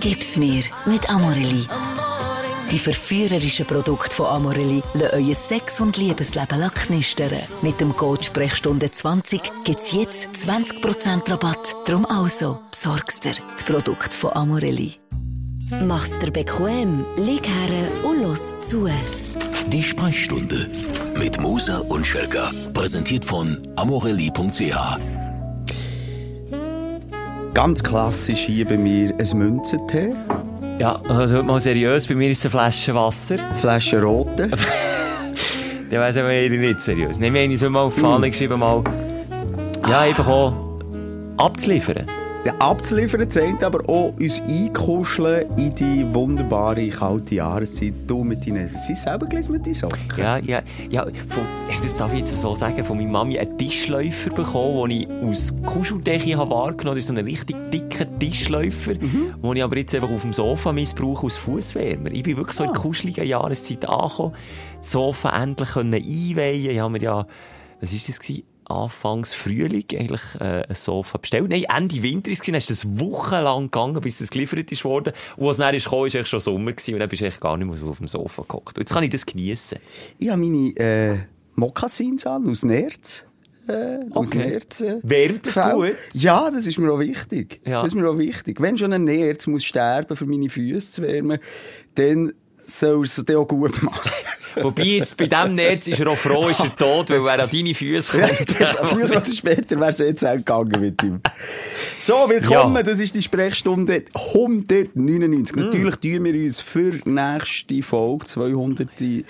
Gib's mir mit Amorelli. Die verführerischen Produkte von Amorelli lassen euer Sex- und Liebesleben knistern. Mit dem Code Sprechstunde 20 gibt's jetzt 20% Rabatt. Drum also, besorgst dir die Produkte von Amorelli. Mach's dir bequem, lieg her und los zu. Die Sprechstunde mit Musa und Schelka. Präsentiert von amorelli.ch. Ganz klassisch hier bei mir ein Münzentee, Ja, also heute mal seriös, bei mir ist es eine Flasche Wasser. Flasche rote. Dann weiss ich aber nicht seriös. Nehmen wir eine so mal auf die Fahne geschrieben, mal, ja, einfach auch abzuliefern. Ja, abzuliefern zeigt aber auch uns einkuscheln in die wunderbare kalte Jahreszeit. Du mit deinen, sie selber gelesen mit deinen Socken. Ja, ja, ja, von, das darf ich jetzt so sagen, von meiner Mami einen Tischläufer bekommen, den ich aus Kuscheldecke habe wahrgenommen. Das ist so ein richtig dicker Tischläufer, den ich aber jetzt einfach auf dem Sofa missbrauche als Fußwärmer. Ich bin wirklich so in der kuscheligen Jahreszeit angekommen, das Sofa endlich können einweihen. Ich habe mir ja, was ist das gewesen? Anfangs Frühling eigentlich äh, ein Sofa bestellt. Nein, Ende Winter ist es, dann ist es wochenlang gegangen, bis das geliefert ist worden. Und als es dann ist gekommen, ist eigentlich schon Sommer gewesen und dann bist du eigentlich gar nicht mehr so auf dem Sofa gehockt. Und jetzt kann ich das geniessen. Ich habe meine äh, Mokassins an, aus Nerz. Äh, aus. Nerz. Äh, Wärmt das Fell. gut? Ja, das ist mir auch wichtig. Ja. Das ist mir auch wichtig. Wenn schon ein Nerz muss sterben, für meine Füße zu wärmen, dann soll es dann auch gut machen. Wobei jetzt bei diesem Netz ist er auch froh, ist er tot, weil er an deine Füße kommt. jetzt, früher oder später wäre es jetzt auch gegangen mit ihm. So, willkommen. Ja. Das ist die Sprechstunde 199. Natürlich tun wir uns für die nächste Folge, 200, die,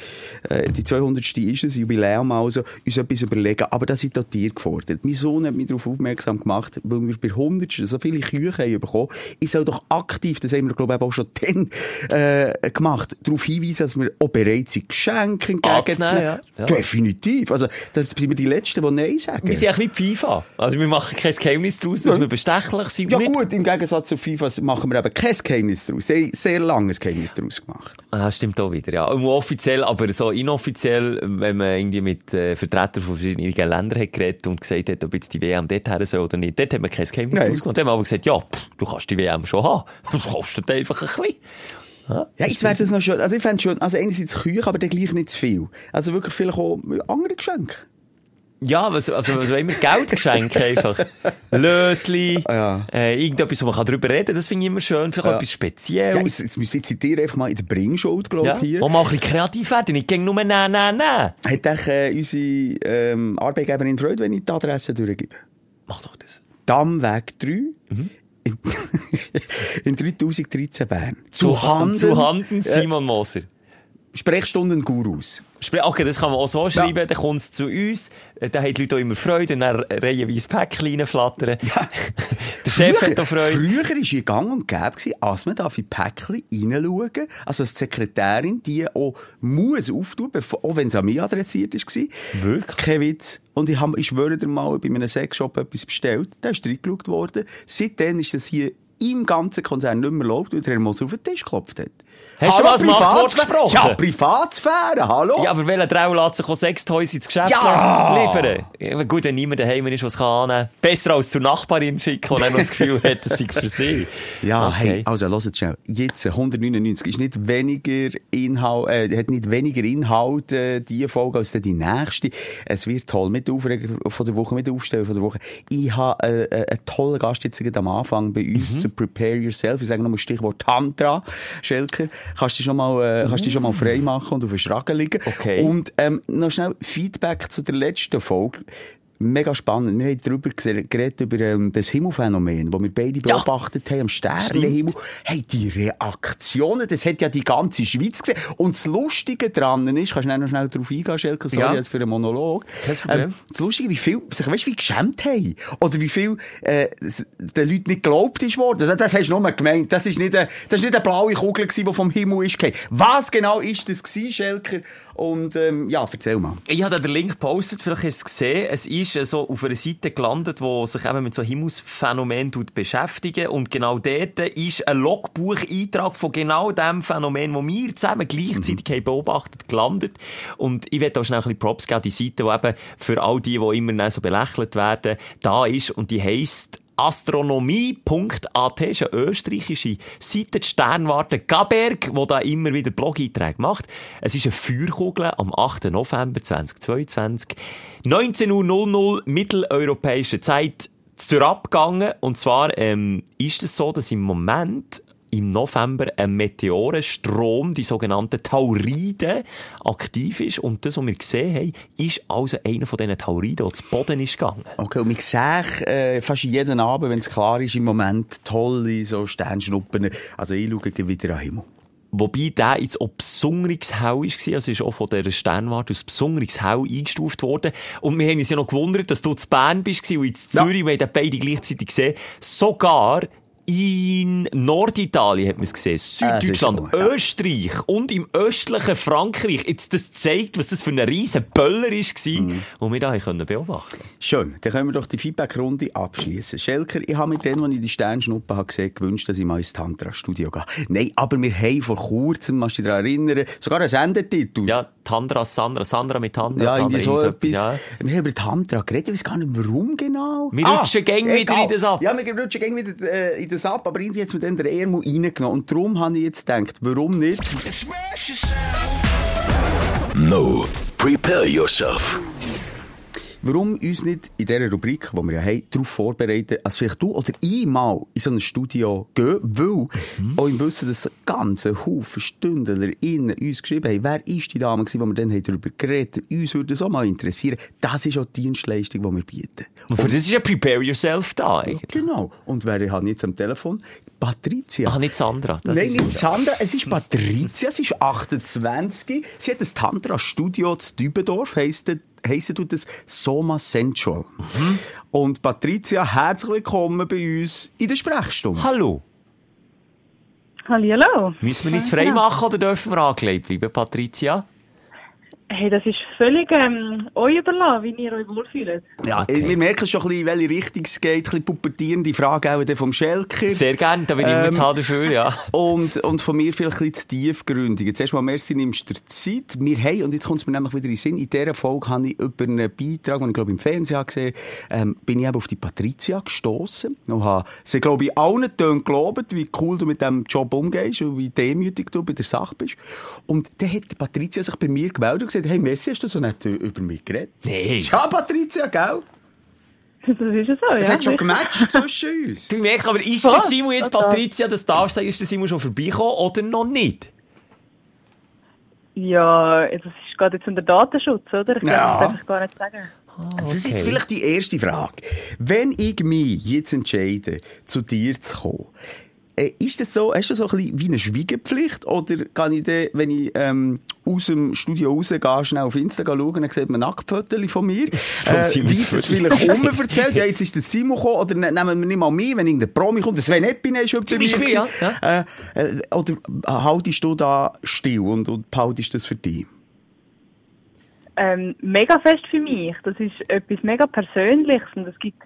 äh, die 200. ist es, Jubiläum also, uns etwas überlegen. Aber das auch Tiere gefordert. Mein Sohn hat mich darauf aufmerksam gemacht, weil wir bei 100. so viele Küche haben bekommen. Ich soll doch aktiv, das haben wir, glaube ich, auch schon dann, äh, gemacht, darauf hinweisen, dass wir auch bereit sind, Geschenke entgegenzunehmen. Anzunehmen, ja. Ja. Definitiv. Also, das sind wir die Letzten, die Nein sagen. Wir sind eigentlich wie FIFA. Also wir machen kein Geheimnis daraus, dass Ja. wir bestechlich sind. Ja Nicht- gut, im Gegensatz zu FIFA machen wir eben kein Geheimnis daraus. Sehr, sehr langes Geheimnis daraus gemacht. Ah, stimmt auch wieder, ja. Offiziell, aber so inoffiziell, wenn man irgendwie mit äh, Vertretern von verschiedenen Ländern hat geredet und gesagt hat, ob jetzt die WM dort her soll oder nicht, dort hat man kein Geheimnis Nein. draus gemacht. Dann haben wir aber gesagt, ja, pff, du kannst die WM schon haben. Das kostet einfach ein bisschen. Ja, jetzt wäre das noch schon, also ich fände schon, also einerseits Küche, aber dann gleich nicht zu viel. Also wirklich vielleicht auch andere Geschenke. Ja, also, was wollen wir? Geldgeschenke einfach. Lösli, Ja. äh, irgendetwas, wo man kann drüber reden kann, das finde ich immer schön. Vielleicht auch Ja. etwas Ja, Spezielles. jetzt, jetzt müssen jetzt ihr einfach mal in der Bringschuld, glaube Ja, ich, hier. Wo mal ein bisschen kreativ werden, nicht gegen nur nein, nein, nein. Hat euch, äh, unsere ähm, Arbeitgeberin Freude, wenn ich die Adresse durchgebe? Mach doch das. Dammweg 3. Mhm. In, in 3013 Bern. Zu, Handen, zu Handen Simon Moser. Sprechstunden Gurus. Spre- Okay, das kann man auch so schreiben, dann kommt es zu uns, äh, dann haben die Leute auch immer Freude, und dann reihenweise Päckchen reinflattern. Der Chef hat auch Freude. Früher war es gang und gäbe, als man da in Päckchen reinschauen Also als Sekretärin, die auch muss auftun, auch wenn es an mich adressiert war. Wirklich? Kein Witz. Und ich, hab, ich schwöre dir mal, bei einem Sexshop etwas bestellt, da ist reingeschaut worden. Seitdem ist das hier im ganzen Konzern nicht mehr erlaubt, weil der Herr Moser auf den Tisch geklopft hat. Hast du mal das Machtwort Privatsphäre- gesprochen? Ja, Privatsphäre, hallo? Ja, aber welcher Trau lässt sich auch Sextoys ins Geschäft Ja! liefern? Ja, gut, wenn niemand daheim ist, was kann annehmen. Besser als zur Nachbarin schicken, die das Gefühl hat, das sei für sie. Ja, Okay. hey, also, hört schnell. Jetzt, äh, 199 ist nicht weniger Inhalt, äh, hat nicht weniger Inhalt, äh, die Folge als die nächste. Es wird toll mit Aufreger von der Woche, mit Aufsteller von der Woche. Ich habe, äh, äh, einen tollen Gast jetzt am Anfang bei uns Mhm. zu Prepare Yourself. Ich sage nochmal Stichwort Tantra, Schelker. Kannst du dich schon mal, äh, kannst dich schon mal frei machen und auf den Schragen liegen. Okay. Und, ähm, noch schnell Feedback zu der letzten Folge. Mega spannend. Wir haben darüber geredet, über ähm, das Himmelphänomen, das wir beide Ja. beobachtet haben, am Sternenhimmel. Hey, die Reaktionen, das hat ja die ganze Schweiz gesehen. Und das Lustige dran ist, kannst du noch schnell darauf eingehen, Schelke, sorry Ja. jetzt für einen Monolog. Kein Problem. Ähm, das Lustige, wie viel sich, weißt du, wie geschämt haben. Oder wie viel, äh, den Leuten nicht geglaubt ist worden. Das, das hast du nur gemeint. Das ist nicht eine, das ist nicht eine blaue Kugel gewesen, die vom Himmel ist gefallen. Was genau ist das gewesen, Schelker? Und, ähm, ja, erzähl mal. Ich habe da den Link gepostet, vielleicht hast du es gesehen. Es ist äh, so auf einer Seite gelandet, die sich eben mit so Himmelsphänomen tut beschäftigen. Und genau dort ist ein Logbucheintrag von genau dem Phänomen, das wir zusammen gleichzeitig haben beobachtet, gelandet. Und ich werde auch schnell ein bisschen Props geben, die Seite, die eben für all die, die immer so belächelt werden, da ist. Und die heisst astronomie.at, ist eine österreichische Seite, die Sternwarte Gaberg, die da immer wieder Blog-Einträge macht. Es ist eine Feuerkugel am 8. November 2022. 19.00 Uhr mitteleuropäische Zeit zur abgegangen. Und zwar ähm, ist es so, dass im Moment im November ein Meteorenstrom, die sogenannten Tauride, aktiv ist. Und das, was wir gesehen haben, ist also einer von diesen Tauriden, der zu Boden ist gegangen. Okay, und ich sehe äh, fast jeden Abend, wenn es klar ist, im Moment tolle so Sternschnuppen. Also ich schaue wieder an den Himmel. Wobei der jetzt auch besonderes hell war, also ist auch von dieser Sternwarte als besonderes hell eingestuft worden. Und wir haben uns ja noch gewundert, dass du zu Bern bist und in Zürich, ja. wir haben beide gleichzeitig gesehen. Sogar in Norditalien hat man es gesehen, Süddeutschland, ah, Österreich und im östlichen Frankreich. Jetzt das zeigt, was das für ein riesen Böller war, mhm. den wir da können beobachten Schön, dann können wir doch die Feedback-Runde abschließen. Schelker, ich habe mit denen, als ich die Sternschnuppe habe gesehen, gewünscht, dass ich mal ins Tantra-Studio gehe. Nein, aber wir haben vor kurzem, musst du dich daran erinnern, sogar einen Sendetitel. Ja, Tantra, Sandra, Sandra mit Tantra. Ja, irgendwie so etwas. Ja. Wir haben über Tantra geredet, ich weiß gar nicht, warum genau. Wir ah, rutschen gäng wieder in das ab. Ja, wir rutschen gäng wieder äh, in das ab, aber irgendwie hat es mir dann der Ermo reingenommen. Und darum habe ich jetzt gedacht, warum nicht? No, prepare yourself. Warum uns nicht in dieser Rubrik, die wir ja haben, darauf vorbereiten, als vielleicht du oder ich mal in so ein Studio gehen, weil mhm. auch im Wissen, dass ganze Haufen StündlerInnen uns geschrieben haben, wer ist die Dame gewesen, die wir dann darüber geredet haben, uns würde das auch mal interessieren. Das ist auch die Dienstleistung, die wir bieten. Und für das ist ja Prepare Yourself da eigentlich. Genau. Und wer hat jetzt am Telefon? Patricia. Ach, nicht Sandra. Das Nein, nicht Sandra. Es ist Patricia. Sie ist 28. Sie hat ein Tantra-Studio zu Dübendorf, heisst heissen tut das Soma Central. Mhm. Und Patricia, herzlich willkommen bei uns in der Sprechstunde. Hallo. Hallo. Müssen wir uns frei machen oder dürfen wir angelegt bleiben, Patricia? Hey, das ist völlig ähm, euch überlassen, wie ihr euch wohlfühlt. Ja, okay. wir merken schon ein bisschen, welche Richtung es geht. Ein bisschen pubertierende Frage auch vom Schelker. Sehr gerne, da bin ich ähm, immer dafür, ja. Und, und von mir vielleicht ein bisschen zu tiefgründig. Jetzt erstmal, merci, nimmst du dir Zeit. Wir haben, und jetzt kommt es mir nämlich wieder in den Sinn, in dieser Folge habe ich über einen Beitrag, den ich glaube im Fernsehen gesehen habe, ähm, bin ich eben auf die Patricia gestoßen und habe sie, glaube ich, allen Tönen gelobt, wie cool du mit diesem Job umgehst und wie demütig du bei der Sache bist. Und dann hat Patricia sich bei mir gemeldet und gesagt, hey, merci, hast du so nicht über mich geredet? Nein. Ja, Patricia, gell? Das ist ja so, ja. Es hat schon gematcht zwischen uns. Du merkst, aber ist der Simon jetzt, Patricia, das darfst du sagen, ist der Simon schon vorbeigekommen oder noch nicht? Ja, das ist gerade jetzt unter Datenschutz, oder? Ich ja. kann das gar nicht sagen. Ah, okay. Das ist jetzt vielleicht die erste Frage. Wenn ich mich jetzt entscheide, zu dir zu kommen, ist das so, hast du so ein bisschen wie eine Schweigepflicht? Oder kann ich dann, wenn ich ähm, aus dem Studio rausgehe, schnell auf Instagram schauen, dann sieht man Nacktfotos von mir? äh, wie das vielleicht erzählt? ja, jetzt ist der Simon gekommen, oder ne, nehmen wir nicht mal mit, wenn irgendein Promi kommt, der Sven Eppin ist schon bei mir. Ja, ja. Äh, äh, oder haltest du da still und, und behaltest das für dich? Ähm, mega fest für mich. Das ist etwas mega Persönliches und es gibt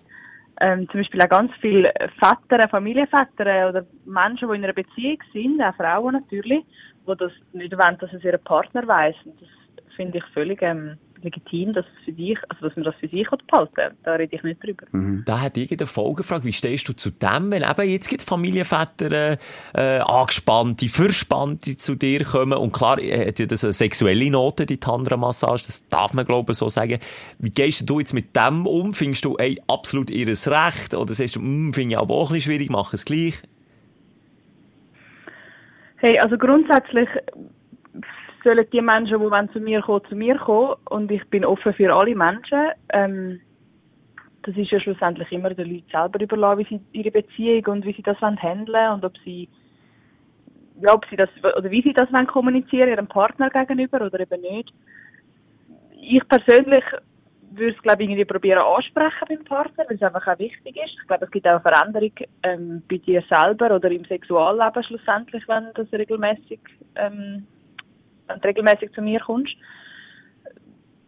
ähm, zum Beispiel auch ganz viele Väter, Familienväter oder Menschen, die in einer Beziehung sind, auch Frauen natürlich, die das nicht wollen, dass es ihr Partner weiss. Und das finde ich völlig ähm, legitim, dass, es für dich, also dass man das für sich behalten Da rede ich nicht drüber. Mhm. Da hat irgendeine Folge gefragt, wie stehst du zu dem, wenn eben jetzt gibt Familienväter äh, angespannte, verspannte zu dir kommen und klar hat ja das eine sexuelle Note, die Tantra-Massage, das darf man glaube ich so sagen. Wie gehst du jetzt mit dem um? Findest du ey, absolut ihres Recht oder sagst du, hm, finde ich aber auch ein bisschen schwierig, mach es gleich? Hey, also grundsätzlich sollen die Menschen, die zu mir kommen, zu mir kommen. Und ich bin offen für alle Menschen. Ähm, das ist ja schlussendlich immer den Leuten selber überlassen, wie sie ihre Beziehung und wie sie das handeln wollen und ob sie, ja, ob sie das, oder wie sie das wollen kommunizieren, ihrem Partner gegenüber oder eben nicht. Ich persönlich würde es, glaube ich, irgendwie probieren ansprechen beim Partner, weil es einfach auch wichtig ist. Ich glaube, es gibt auch eine Veränderung ähm, bei dir selber oder im Sexualleben schlussendlich, wenn das regelmäßig ähm, wenn du regelmäßig zu mir kommst.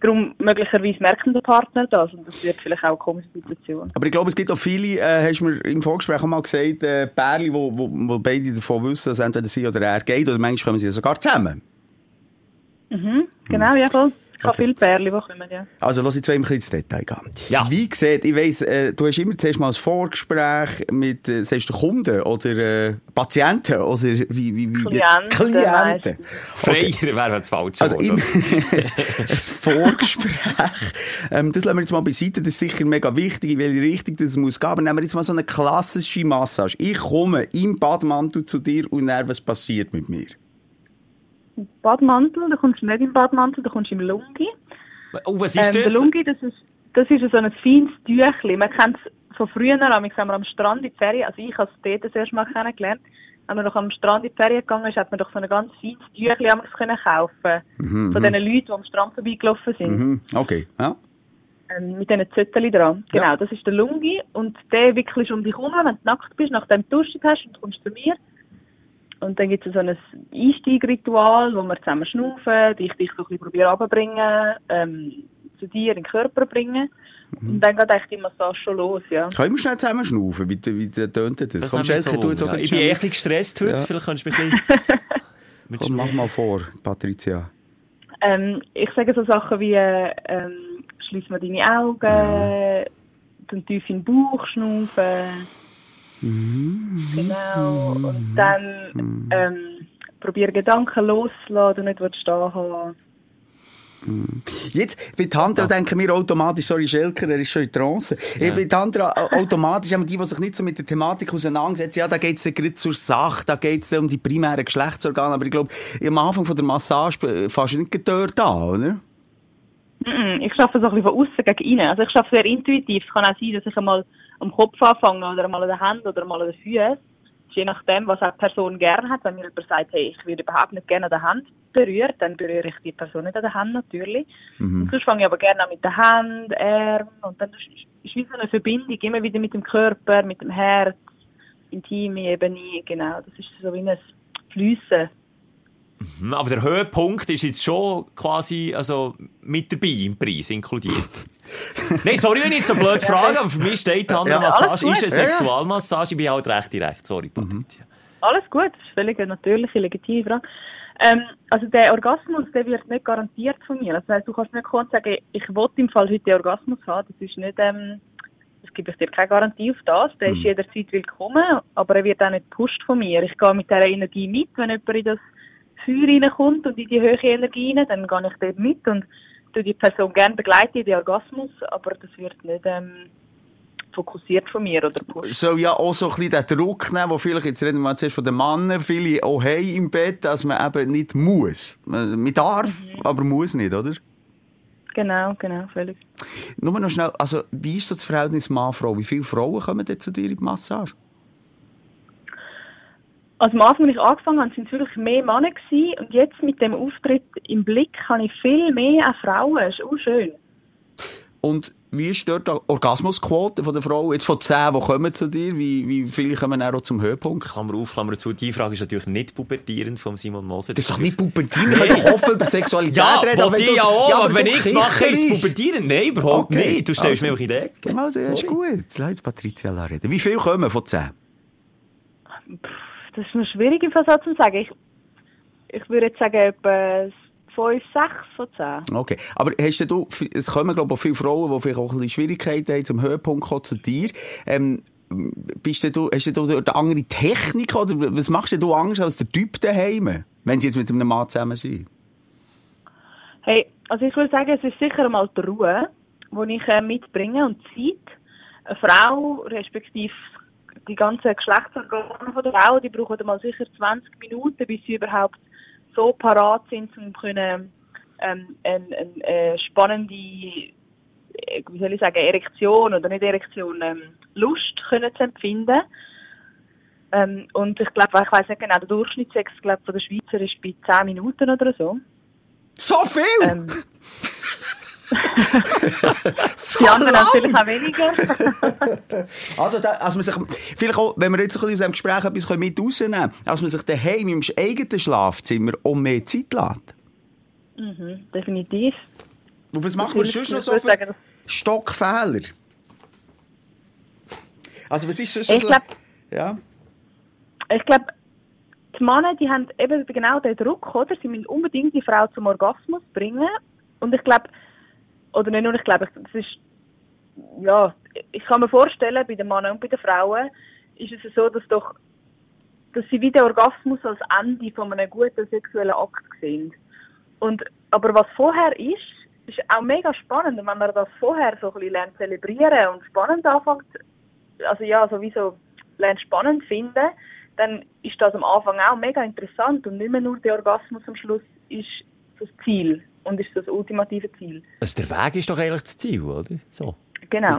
Darum, möglicherweise merkt der Partner das und das wird vielleicht auch eine komische Situation. Aber ich glaube, es gibt auch viele, äh, hast du mir im Vorgespräch auch mal gesagt, äh, Pärchen, wo, wo, wo beide davon wissen, dass entweder sie oder er geht, oder manchmal kommen sie sogar zusammen. Mhm, genau, ja voll. Habe Okay. viele Pärchen, die kommen, ja. Also, lass jetzt ein bisschen ins Detail gehen. Ja. Wie sieht, ich weiss, äh, du hast immer zuerst mal ein Vorgespräch mit, äh, sagst du Kunden oder äh, Patienten oder wie, wie, wie, Klienten Klienten. Freier wäre das falsche Also, Wort, im, ein Vorgespräch, ähm, das lassen wir jetzt mal beiseite, das ist sicher mega wichtig, in welche Richtung das muss gehen, aber nehmen wir jetzt mal so eine klassische Massage. Ich komme im Badmantel zu dir und dann, was passiert mit mir? Badmantel, da kommst du nicht im Badmantel, da kommst du im Lungi. Oh, was ist Ähm, der das? Lungi, das ist, das ist so ein feines Tüchli. Man kennt es von früher, am wir am Strand in die Ferien, also ich habe es dort das erste Mal kennengelernt. Wenn man noch am Strand in die Ferien gegangen ist, hat man doch so ein ganz feines Tüchli können kaufen. Von diesen Leuten, die am Strand vorbeigelaufen sind. Mhm. Okay, ja. Ähm, mit diesen Zetteln dran. Genau, Ja. das ist der Lungi. Und der wickelst um dich herum, wenn du nackt bist, nachdem du duschen hast, und du kommst zu mir. Und dann gibt es so ein Einsteigritual, wo wir zusammen schnaufen, ich dich so ein bisschen probiere runterbringen, ähm, zu dir in den Körper bringen. Und dann geht eigentlich die Massage schon los, ja. Können wir schnell zusammen schnaufen? Wie, wie tönt das? Das Komm, Schelke, du jetzt auch ja. Ich bin echt gestresst heute, Ja. vielleicht kannst du mich ein bisschen... Komm, mach mal vor, Patricia. Ähm, ich sage so Sachen wie, ähm, schließ mal deine Augen, dann tief in den Bauch schnaufen. Genau. Und dann ähm, probier Gedanken loszulassen, du nicht stehen haben. Jetzt, bei Tantra denken wir automatisch, sorry Schelker, er ist schon in Trance. Ja. Bei Tantra au- automatisch haben die, die sich nicht so mit der Thematik auseinandersetzen, ja, da geht's dann gerade zur Sache, da geht's dann um die primären Geschlechtsorgane, aber ich glaube, am Anfang von der Massage äh, du nicht dort an, oder? Ich schaffe so ein bisschen von außen gegen innen. Also ich schaffe sehr intuitiv. Es kann auch sein, dass ich einmal am Kopf anfange oder einmal an den Händen oder einmal an den Füßen. Je nachdem, was die Person gerne hat. Wenn mir jemand sagt, hey, ich würde überhaupt nicht gerne an der Hand berührt, dann berühre ich die Person nicht an der Hand natürlich. Und sonst fange ich aber gerne an mit den Händen, Armen und dann ist wie so eine Verbindung, immer wieder mit dem Körper, mit dem Herz, intime Ebene, genau. Das ist so wie ein Fliessen. Hm, Aber der Höhepunkt ist jetzt schon quasi also, mit dabei im Preis inkludiert. Nein, sorry, wenn ich jetzt so blöd frage, aber für mich steht die andere Ja, ist eine. Sexualmassage. Ich bin halt recht direkt. Sorry, Patricia. Alles gut, das ist völlig eine natürliche, legitime Frage. Ähm, also der Orgasmus, der wird nicht garantiert von mir. Das heisst, du kannst nicht kommen und sagen, ich will im Fall heute den Orgasmus haben. Das ist nicht, ähm, das gebe ich dir keine Garantie auf das. Der ist jederzeit willkommen, aber er wird auch nicht gepusht von mir. Ich gehe mit dieser Energie mit, wenn jemand in das Feuer reinkommt und in die hohe Energie rein, dann gehe ich dort mit und tu die Person gerne begleiten in den Orgasmus, aber das wird nicht ähm, fokussiert von mir oder gepusht. Soll ja auch so ein bisschen den Druck nehmen, wo vielleicht, jetzt reden wir mal zuerst von den Männern, viele auch haben im Bett, dass man eben nicht muss. Man darf, aber muss nicht, oder? Genau, genau, völlig. Nur noch schnell, also, wie ist so das Verhältnis Mann-Frau? Wie viele Frauen kommen denn zu dir in die Massage? Also am Anfang, als ich angefangen habe, sind es wirklich mehr Männer gewesen. Und jetzt mit dem Auftritt im Blick habe ich viel mehr auch Frauen. Das ist auch schön. Und wie ist dort die Orgasmusquote von der Frau? Jetzt von 10, die kommen zu dir, wie, wie viele kommen dann auch zum Höhepunkt? Klammer auf, Klammer zu. Die Frage ist natürlich nicht pubertierend von Simon Moser. Das ist doch nicht pubertierend, wir können doch offen über Sexualität Ja, reden. aber ja auch, aber aber wenn ich es mache, ist es pubertierend. Nein, überhaupt Okay. nicht. Du stellst Also. mir einfach in die Ecke. Also, ja, ist gut. Lass jetzt Patricia reden. Wie viele kommen von 10? Das ist mir schwierig im Versatz zu sagen. Ich, ich würde jetzt sagen, etwa 5, 6 von 10. Okay. Aber hast du, es kommen, glaube ich, auch viele Frauen, die vielleicht auch ein bisschen Schwierigkeiten haben, zum Höhepunkt kommen zu dir. Ähm, bist du, hast du eine andere Technik oder was machst denn du Angst als der Typ daheim, wenn sie jetzt mit einem Mann zusammen sind? Hey, also ich würde sagen, es ist sicher einmal die Ruhe, die ich äh, mitbringe und Zeit. Eine Frau, respektive die ganzen Geschlechtsorgane von der Frau, die brauchen einmal sicher 20 Minuten, bis sie überhaupt so parat sind, um können, ähm, eine, eine, spannende, äh, wie soll ich sagen, Erektion oder nicht Erektion, ähm, Lust können zu empfinden. Ähm, und ich glaube, ich weiß nicht genau, der Durchschnittssex glaub, von der Schweizer ist bei 10 Minuten oder so. So viel? Ähm, so die anderen lang? natürlich auch weniger. Also, da, als man sich, vielleicht auch, wenn wir jetzt ein aus diesem Gespräch etwas mit rausnehmen können, als man sich daheim im eigenen Schlafzimmer um mehr Zeit lässt. mhm, definitiv. Und was machen wir sonst noch so für Stockfehler? Also, was ist sonst Ich so? glaub- ja. Ich glaube, die Männer, die haben eben genau den Druck, oder? Sie müssen unbedingt die Frau zum Orgasmus bringen. Und ich glaube, oder nicht nur ich glaube, das ist, ja, ich kann mir vorstellen, bei den Männern und bei den Frauen ist es so, dass doch, dass sie wie den Orgasmus als Ende von einem guten sexuellen Akt sehen. Und, aber was vorher ist, ist auch mega spannend. Und wenn man das vorher so ein bisschen lernt zelebrieren und spannend anfängt, also ja, sowieso lernt spannend finden, dann ist das am Anfang auch mega interessant und nicht mehr nur der Orgasmus am Schluss ist das Ziel und ist das ultimative Ziel. Also der Weg ist doch eigentlich das Ziel, oder? So. Genau.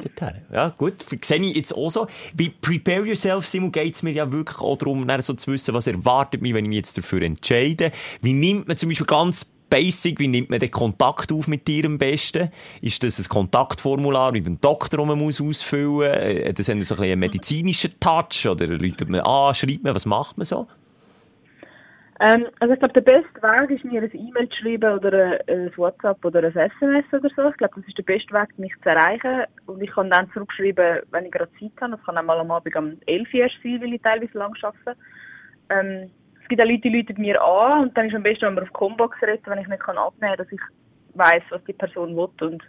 Ja, gut. Sehe ich jetzt auch so. Bei Prepare Yourself, Simon, geht es mir ja wirklich auch darum, so zu wissen, was erwartet mich, wenn ich mich jetzt dafür entscheide. Wie nimmt man zum Beispiel ganz basic, wie nimmt man den Kontakt auf mit dir am besten? Ist das ein Kontaktformular mit einem Doktor, das man muss ausfüllen muss? Äh, das hat so ein einen medizinischen Touch? Oder läutet man an, schreibt man, was macht man so? Ähm, also ich glaube, der beste Weg ist, mir ein E-Mail zu schreiben oder ein, WhatsApp oder ein SMS oder so. Ich glaube, das ist der beste Weg, mich zu erreichen. Und ich kann dann zurückschreiben, wenn ich gerade Zeit habe. Das kann auch mal am Abend um 11 Uhr sein, weil ich teilweise lang arbeite. Ähm, es gibt auch Leute, die rufen mir an und dann ist es am besten, wenn man auf Combox redet, wenn ich nicht kann abnehmen kann, dass ich weiss, was die Person will und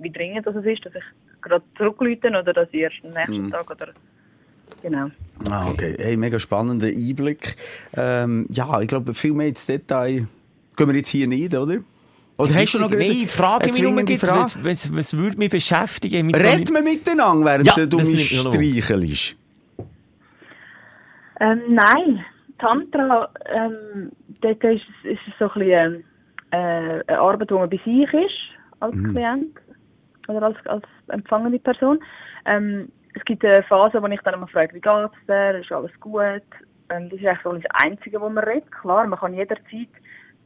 wie dringend das ist, dass ich gerade zurückrufen oder dass ich erst am nächsten mhm. Tag oder genau. Ah, okay. Hey, mega spannender Einblick. Ähm, ja, ich glaube, viel mehr ins Detail gehen wir jetzt hier nicht, oder? Oder hast du noch Nein, frage mich nur, was, was, was würde mich beschäftigen? Mit Reden so wir miteinander, während ja, du mich streichelst? Ähm, nein. Tantra, ähm, dort ist, ist es so ein bisschen äh, eine Arbeit, wo man bei sich ist, als mhm. Klient oder als, als empfangende Person. Ähm, es gibt eine Phase, wo ich dann immer frage, wie geht's dir, ist alles gut? Ähm, das ist eigentlich so das Einzige, wo man redet. Klar, man kann jederzeit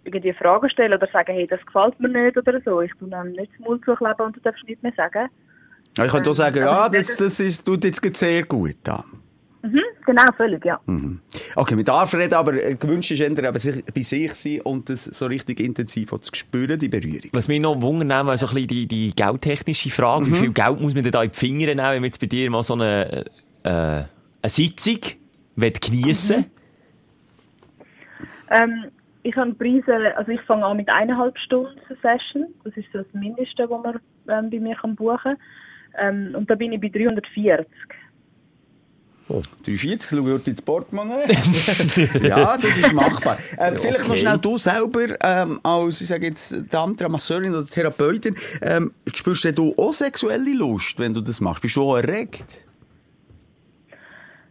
irgendwie Fragen stellen oder sagen, hey, das gefällt mir nicht oder so. Ich tue dann nicht das Mund zukleben und du darfst nichts mehr sagen. Ich kann ähm, sagen, ja, das, das ist, tut jetzt sehr gut an. Mhm, genau, völlig, ja. Mhm. Okay, mit darf reden, aber äh, gewünscht ist eher bei sich sein und das so richtig intensiv zu spüren, die Berührung. Was mich noch wundert, wäre so ein bisschen die, die geldtechnische Frage. Mhm. Wie viel Geld muss man denn da in die Finger nehmen, wenn man jetzt bei dir mal so eine, äh, eine Sitzung geniessen mhm. ähm, ich habe Preise, also ich fange an mit eineinhalb Stunden Session. Das ist so das Mindeste, was man ähm, bei mir buchen kann. Ähm, und da bin ich bei 340. Oh. 340, schau dort ins Portemonnaie. ja, das ist machbar. Ähm, okay. Vielleicht noch schnell du selber, ähm, als, ich sage jetzt, Tantra, Masseurin oder Therapeutin, ähm, spürst du auch sexuelle Lust, wenn du das machst? Bist du auch erregt?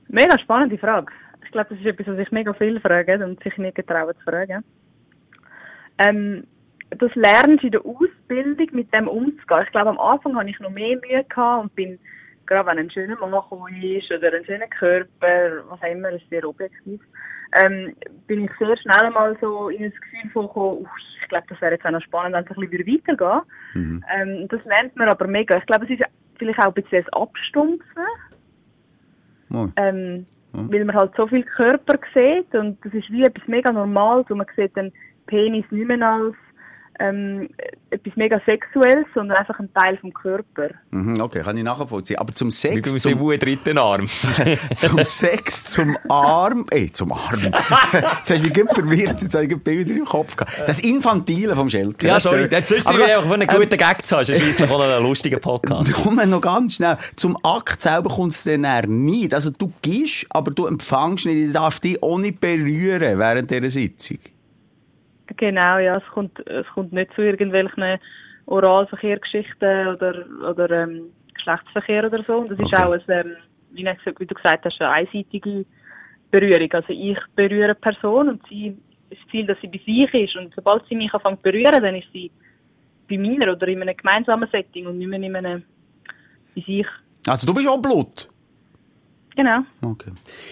Mega spannende Frage. Ich glaube, das ist etwas, was sich mega viel fragen und sich nicht getrauen zu fragen. Ähm, das lernst du in der Ausbildung, mit dem umzugehen. Ich glaube, am Anfang hatte ich noch mehr Mühe gehabt und bin gerade wenn ein schöner Mann ist oder ein schöner Körper, was auch immer, ist sehr objektiv, ähm, bin ich sehr schnell mal so in das Gefühl von gekommen, ich glaube, das wäre jetzt auch noch spannend, wenn es ein bisschen weitergehen mhm. ähm, Das lernt man aber mega. Ich glaube, es ist vielleicht auch ein bisschen das Abstumpfen. Oh. Ähm, oh. Weil man halt so viel Körper sieht und das ist wie etwas mega Normales und man sieht den Penis nicht mehr als ähm, etwas mega Sexuelles, sondern einfach ein Teil vom Körper. Mhm, okay, kann ich nachvollziehen. Aber zum Sex... Wie zum dritten Arm. zum Sex, zum Arm... Ey, zum Arm. jetzt hast du mich verwirrt, jetzt habe ich Bilder im Kopf gehabt. Das Infantile vom Schelker. Ja, sorry, jetzt ist aber einfach, wenn du einen guten Gag hast, ist schliesslich auch einen lustigen Podcast. Kommen noch ganz schnell. Zum Akt selber kommt es dann nicht. Also du gehst, aber du empfängst nicht. Ich darf dich auch nicht berühren während dieser Sitzung. Genau, ja, es kommt, es kommt nicht zu irgendwelchen Oralverkehrgeschichten oder, oder ähm, Geschlechtsverkehr oder so. Und das okay. ist auch, ein, ähm, wie, wie du gesagt hast, eine einseitige Berührung. Also ich berühre eine Person und sie das Ziel, dass sie bei sich ist. Und sobald sie mich anfängt zu berühren, dann ist sie bei mir oder in einem gemeinsamen Setting und nicht mehr in einem bei sich. Also du bist auch Blut? Genau. Okay.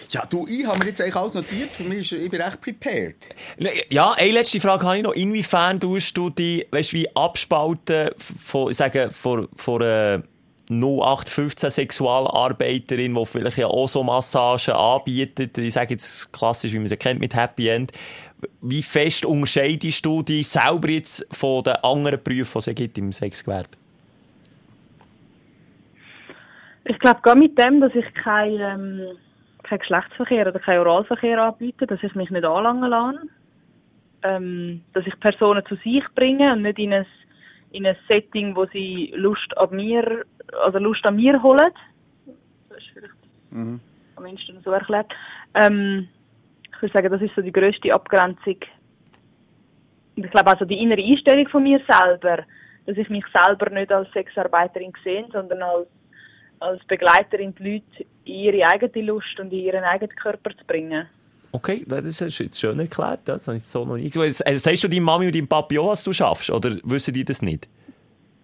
Ja, du, ich habe mir jetzt eigentlich alles notiert. Für mich ist, ich bin recht prepared. Ja, eine letzte Frage habe ich noch. Inwiefern tust du die, weißt wie abspalten von, ich sage, von, von einer 0815 Sexualarbeiterin, die vielleicht ja auch so Massagen anbietet. Ich sage jetzt klassisch, wie man sie kennt, mit Happy End. Wie fest unterscheidest du dich selber jetzt von den anderen Berufen, die es gibt im Sexgewerbe? Ich glaube, gar mit dem, dass ich kein, ähm, kein Geschlechtsverkehr oder kein Oralverkehr anbiete, dass ich mich nicht anlangen lasse, ähm, dass ich Personen zu sich bringe und nicht in ein, in ein Setting, wo sie Lust an mir, also Lust an mir holen. Das ist vielleicht am ehesten so erklärt. Ähm, ich würde sagen, das ist so die grösste Abgrenzung. Und ich glaube also die innere Einstellung von mir selber, dass ich mich selber nicht als Sexarbeiterin sehe, sondern als, als Begleiterin die Leute in ihre eigene Lust und in ihren eigenen Körper zu bringen. Okay, das ist jetzt schön erklärt. Das habe ich so noch nie. Also, Sagst du deinem Mami und deinem Papi auch, was du schaffst? Oder wissen die das nicht?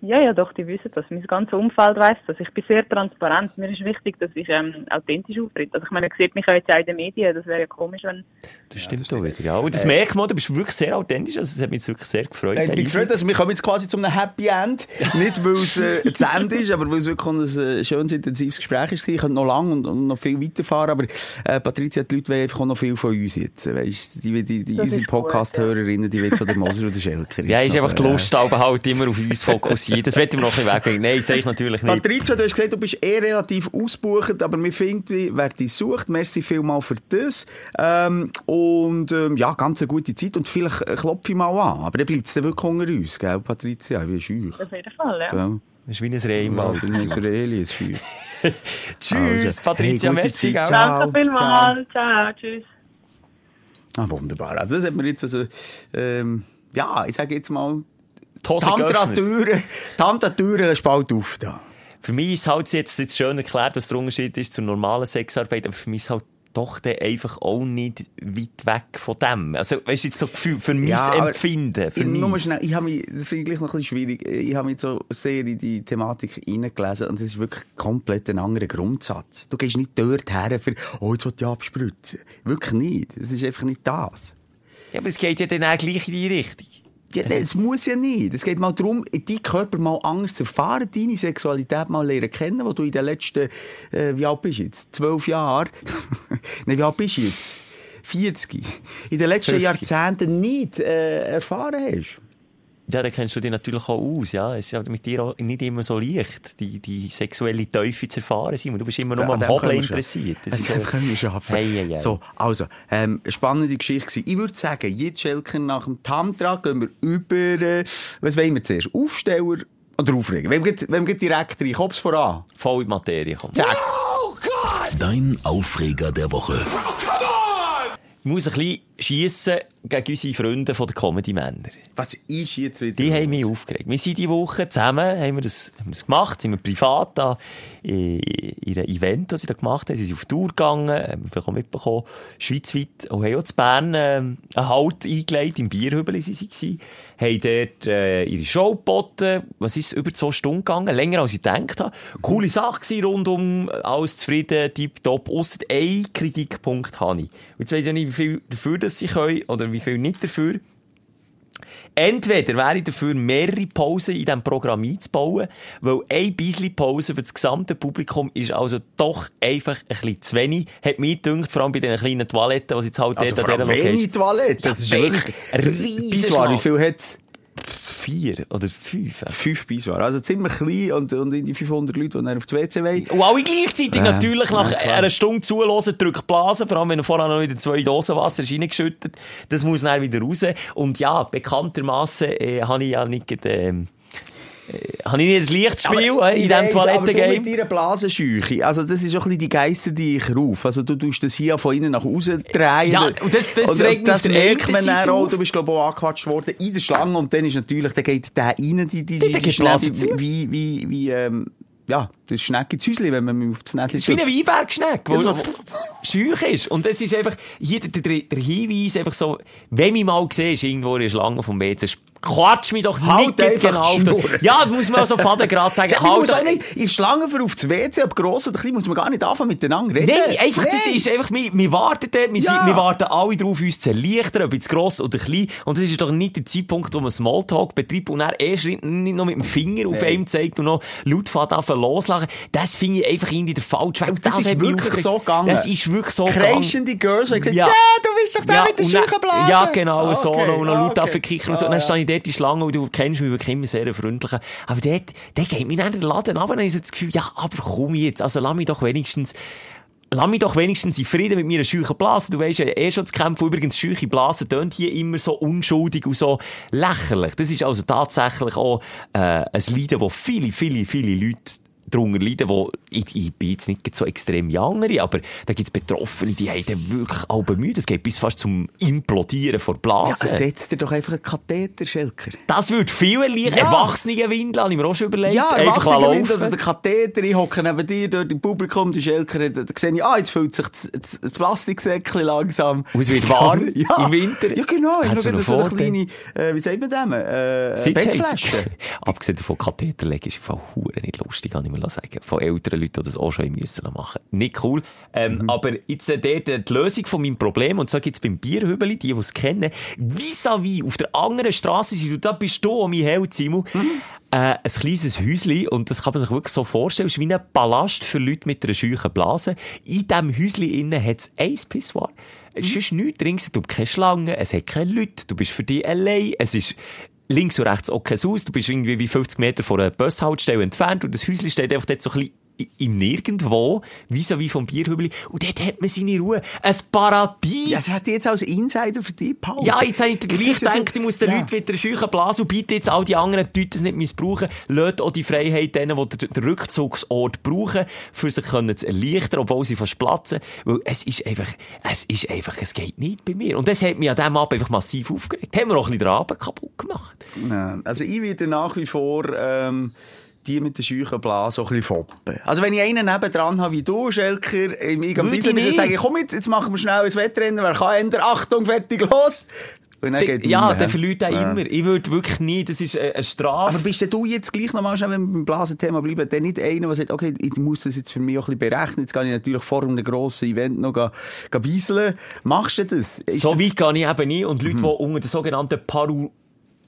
Ja, ja, doch, die wissen das. Mein ganzes Umfeld weiss das. Ich bin sehr transparent. Mir ist wichtig, dass ich ähm, authentisch auftritt. Also ich meine, man sieht mich auch jetzt auch in den Medien. Das wäre ja komisch, wenn... Das stimmt auch wieder, ja. Und das merkt man, du bist wirklich sehr authentisch. Also, das hat mich jetzt wirklich sehr gefreut. Ich bin gefreut, also wir kommen jetzt quasi zu einem Happy End. Nicht, weil es äh, zu Ende ist, aber weil es wirklich ein äh, schönes, intensives Gespräch ist. Ich könnte noch lange und, und noch viel weiterfahren, aber äh, Patricia, die Leute wollen einfach auch noch viel von uns jetzt. Weißt, die, die, die, Das unsere Podcast-Hörerinnen, die wollen so der Moser oder der Schelker. Ja, ist einfach die äh, Lust, aber halt immer auf uns fokussieren. Das wird ihm noch ein bisschen wegbringen. Nein, sage ich natürlich nicht. Patricia, du hast gesagt, du bist eh relativ ausgebucht, aber wir finden, wer dich sucht, merci vielmal für das. Ähm, und ähm, ja, ganz eine gute Zeit und vielleicht äh, klopfe ich mal an. Aber dann bleibt es dann wirklich unter uns, gell, Patricia? Wie ist euch? Auf jeden Fall, ja. Gell? Das ist wie ein Reh im Ja, Wald. ist Reli, es schützt. Tschüss, Also, Patricia, hey, merci. Zeit. Ciao. Danke vielmals. Ciao, tschüss. Ah, wunderbar. Also, das hat mir jetzt also, ähm, ja, ich sage jetzt mal, Die Hose die Handtüren spalt auf da. Für mich ist halt jetzt, jetzt schön erklärt, was der Unterschied ist zur normalen Sexarbeit, aber für mich ist halt doch dann einfach auch nicht weit weg von dem. Also, weißt du, jetzt so Gefühl, für mein Ja, Empfinden, für Ich, mich. schnell, ich habe mich, das finde ich noch ein bisschen schwierig, ich habe mich so sehr in die Thematik hineingelesen und das ist wirklich komplett ein anderer Grundsatz. Du gehst nicht dort her für, oh, jetzt will ich abspritzen. Wirklich nicht. Das ist einfach nicht das. Ja, aber es geht ja dann auch gleich in die Richtung. Ja, das muss ja nicht. Es geht mal darum, deinen Körper mal anders zu erfahren, deine Sexualität mal lernen kennen, wo du in den letzten, äh, wie alt bist du jetzt? Zwölf Jahre? Nein, wie alt bist du jetzt? 40. In den letzten 50. Jahrzehnten nicht äh, erfahren hast. Ja, dann kennst du dich natürlich auch aus, ja. Es ist ja mit dir auch nicht immer so leicht, die, die sexuelle Teufel zu erfahren, Simon. Du bist immer nur An am Hobeln interessiert. Das ist können wir schaffen. Hey, hey, hey. So, also, ähm, spannende Geschichte gewesen. Ich würde sagen, jetzt Schelker nach dem Tantra gehen wir über, äh, was wollen wir zuerst? Aufsteller oder gleich- wenn wir gleich direkt rein, Kopf voran. voll in die Materie kommt. Zack. Dein Aufreger der Woche. Ich muss ein bisschen schiessen gegen unsere Freunde von den Comedy-Männer. Was ist jetzt wieder? Die los? haben mich aufgeregt. Wir sind diese Woche zusammen, haben wir das, haben wir das gemacht, sind wir privat da, in, in einem Event, das sie da gemacht haben. Sie sind auf Tour gegangen, haben wir vielleicht auch mitbekommen, schweizweit, und haben auch zu Bern, ähm, einen Halt eingelegt, im Bierhübel sie gewesen, haben dort, äh, ihre Show geboten, was ist, über zwei Stunden gegangen, länger als ich gedacht habe. Coole Sache gewesen, rundum, alles zufrieden, tipptopp, ausser ein Kritikpunkt habe ich. Und jetzt weiss ich nicht, wie viel dafür das sie können, oder wie viel nicht dafür. Entweder wäre ich dafür, mehrere Pausen in diesem Programm einzubauen, weil ein bisschen Pause für das gesamte Publikum ist also doch einfach ein bisschen zu wenig. Hat mich gedacht, vor allem bei diesen kleinen Toiletten, die jetzt halt Also dort an dieser wenig Toilette. Das ist wirklich... Pissoir, wie viel hat's? Vier oder fünf. Fünf Pissoir. Also ziemlich klein und, und in die 500 Leute, die dann auf die WC wollen. Und alle gleichzeitig Ja, natürlich nach ja, einer Stunde zuhören, drückt Blasen, vor allem wenn er vorher noch wieder zwei Dosen Wasser ist reingeschüttet. Das muss dann wieder raus. Und ja, bekanntermaßen äh, habe ich ja nicht, äh, habe ich nicht das Lichtspiel Aber äh, in diesem Toilettengame. mit deiner Blasenscheuche, also das ist auch ein bisschen die Geister, die ich ruf. Also du tust das hier von innen nach außen drehen. Ja, und das- das und, regt das merkt man dann auch. Du bist, glaube ich, auch angequatscht worden in der Schlange und dann ist natürlich, dann geht der rein, die, die, Dann die, geht Blase wie, wie, wie, ähm, ja, das Schnecke ins Häuschen, wenn man auf das Näschen Es ist wie ein Weinbergschneck, der scheuch ist. Und das ist einfach, hier der, der, der Hinweis, einfach so, wenn mich mal siehst, irgendwo in der Schlange vom WC, quatsch mich doch Halt nicht genau auf. Ja, das muss man auch so faden gerade sagen. Ja, man halt muss auch nicht, in der Schlange für auf das WC, ob gross oder klein, muss man gar nicht anfangen miteinander reden. Nein, einfach, das Nein. ist einfach, wir, wir warten dort, wir, Ja. wir warten alle darauf, uns zu erleichtern, ob jetzt gross oder klein. Und das ist doch nicht der Zeitpunkt, wo man Smalltalk betreibt und dann erst nicht noch mit dem Finger auf einem zeigt und noch laut fährt an loslachen. Das finde ich einfach irgendwie der falsche Weg. Und das ist wirklich so gegangen. Das ist wirklich so. Kreischende Girls, die gesagt Ja. du bist doch der Ja, mit der und Scheuchenblase. Ja, genau, so, Okay, noch, noch laut okay. aufkichern und so. Ah, dann stehe ich dort in Schlange und du kennst mich wirklich immer sehr freundlich. Aber dort, dort geht mir dann der Laden ab und dann so das Gefühl, ja, aber komm jetzt, also lass mich doch wenigstens lass mich doch wenigstens in Frieden mit meiner scheuchen Blase. Du weißt ja eh schon zu kämpfen. Übrigens, scheuche Blase tönt hier immer so unschuldig und so lächerlich. Das ist also tatsächlich auch äh, ein Leiden, das viele, viele, viele Leute darunter leiden, wo, ich, ich bin jetzt nicht so extrem wie andere, aber da gibt es Betroffene, die haben dann wirklich auch bemüht. Es geht bis fast zum Implodieren vor Blase. Ja, setz dir doch einfach einen Katheter, Schelker. Das würde viel erleichtern. Ja. Erwachsenenwindel, habe ich mir auch schon überlegt. Ja, einfach Erwachsene laufen. oder der Katheter, ich hocke neben dir, dort im Publikum, die Schelker, da, da sehe ich, ah, jetzt füllt sich das, das, das Plastiksäckchen langsam. Und es wird warm ja. im Winter. Ja, genau. Ich Hat schon schaue, einen das so eine kleine, äh, wie sagt man dem? Äh. Bettflasche. Abgesehen davon, Katheter legen ist von Huren nicht lustig, kann ich mal sagen. Von älteren Leuten, die das auch schon müssen machen. Nicht cool. Ähm, Mhm. Aber jetzt äh, dort, die Lösung von meinem Problem, und zwar gibt's beim Bierhübeli, die, die es kennen, vis-à-vis, auf der anderen Straße sind, da bist du, um mich her, Simon, Mhm. äh, ein kleines Häuschen, und das kann man sich wirklich so vorstellen, es ist wie ein Palast für Leute mit einer scheuchen Blase. In diesem Häuschen innen hat's ein Pissoir. Es ist nichts, ringsherum keine Schlangen, es hat keine Leute, du bist für dich allein, es ist links und rechts auch kein Haus, du bist irgendwie wie 50 Meter von einer Bushaltestelle entfernt und das Häuschen steht einfach dort so ein bisschen im Nirgendwo, vis-à-vis vom Bierhübeli, und dort hat man seine Ruhe. Ein Paradies! Ja, das hat jetzt als Insider für dich behalten. Ja, jetzt habe ich gleich gedacht, ich muss den Ja. Leuten wieder scheuchen blasen und bitte jetzt all die anderen Leute das nicht missbrauchen. Lasst auch die Freiheit denen, die den Rückzugsort brauchen, für sich können zu erleichtern, obwohl sie fast platzen. Weil es ist einfach, es ist einfach, es geht nicht bei mir. Und das hat mich an diesem Abend einfach massiv aufgeregt. Haben wir auch ein bisschen den Abend kaputt gemacht. Ja, Also ich werde nach wie vor ähm, die mit der scheuchen Blase so ein bisschen foppen. Also wenn ich einen nebendran habe wie du, Schelker, im Bissen, dann sage ich, komm jetzt, jetzt machen wir schnell ein Wettrennen, wer kann ändern, Achtung, fertig, los! Und dann geht ja, der verliert auch Ja. immer. Ich würde wirklich nie, das ist eine eine Strafe. Aber bist denn du jetzt gleich nochmal schnell, wenn wir beim Blasenthema bleiben, der nicht einer, der sagt, okay, ich muss das jetzt für mich auch ein bisschen berechnen, jetzt kann ich natürlich vor einem grossen Event noch ga beiseln. Machst du das? Ist so das- weit gehe ich eben nie. Und Leute, die unter der sogenannten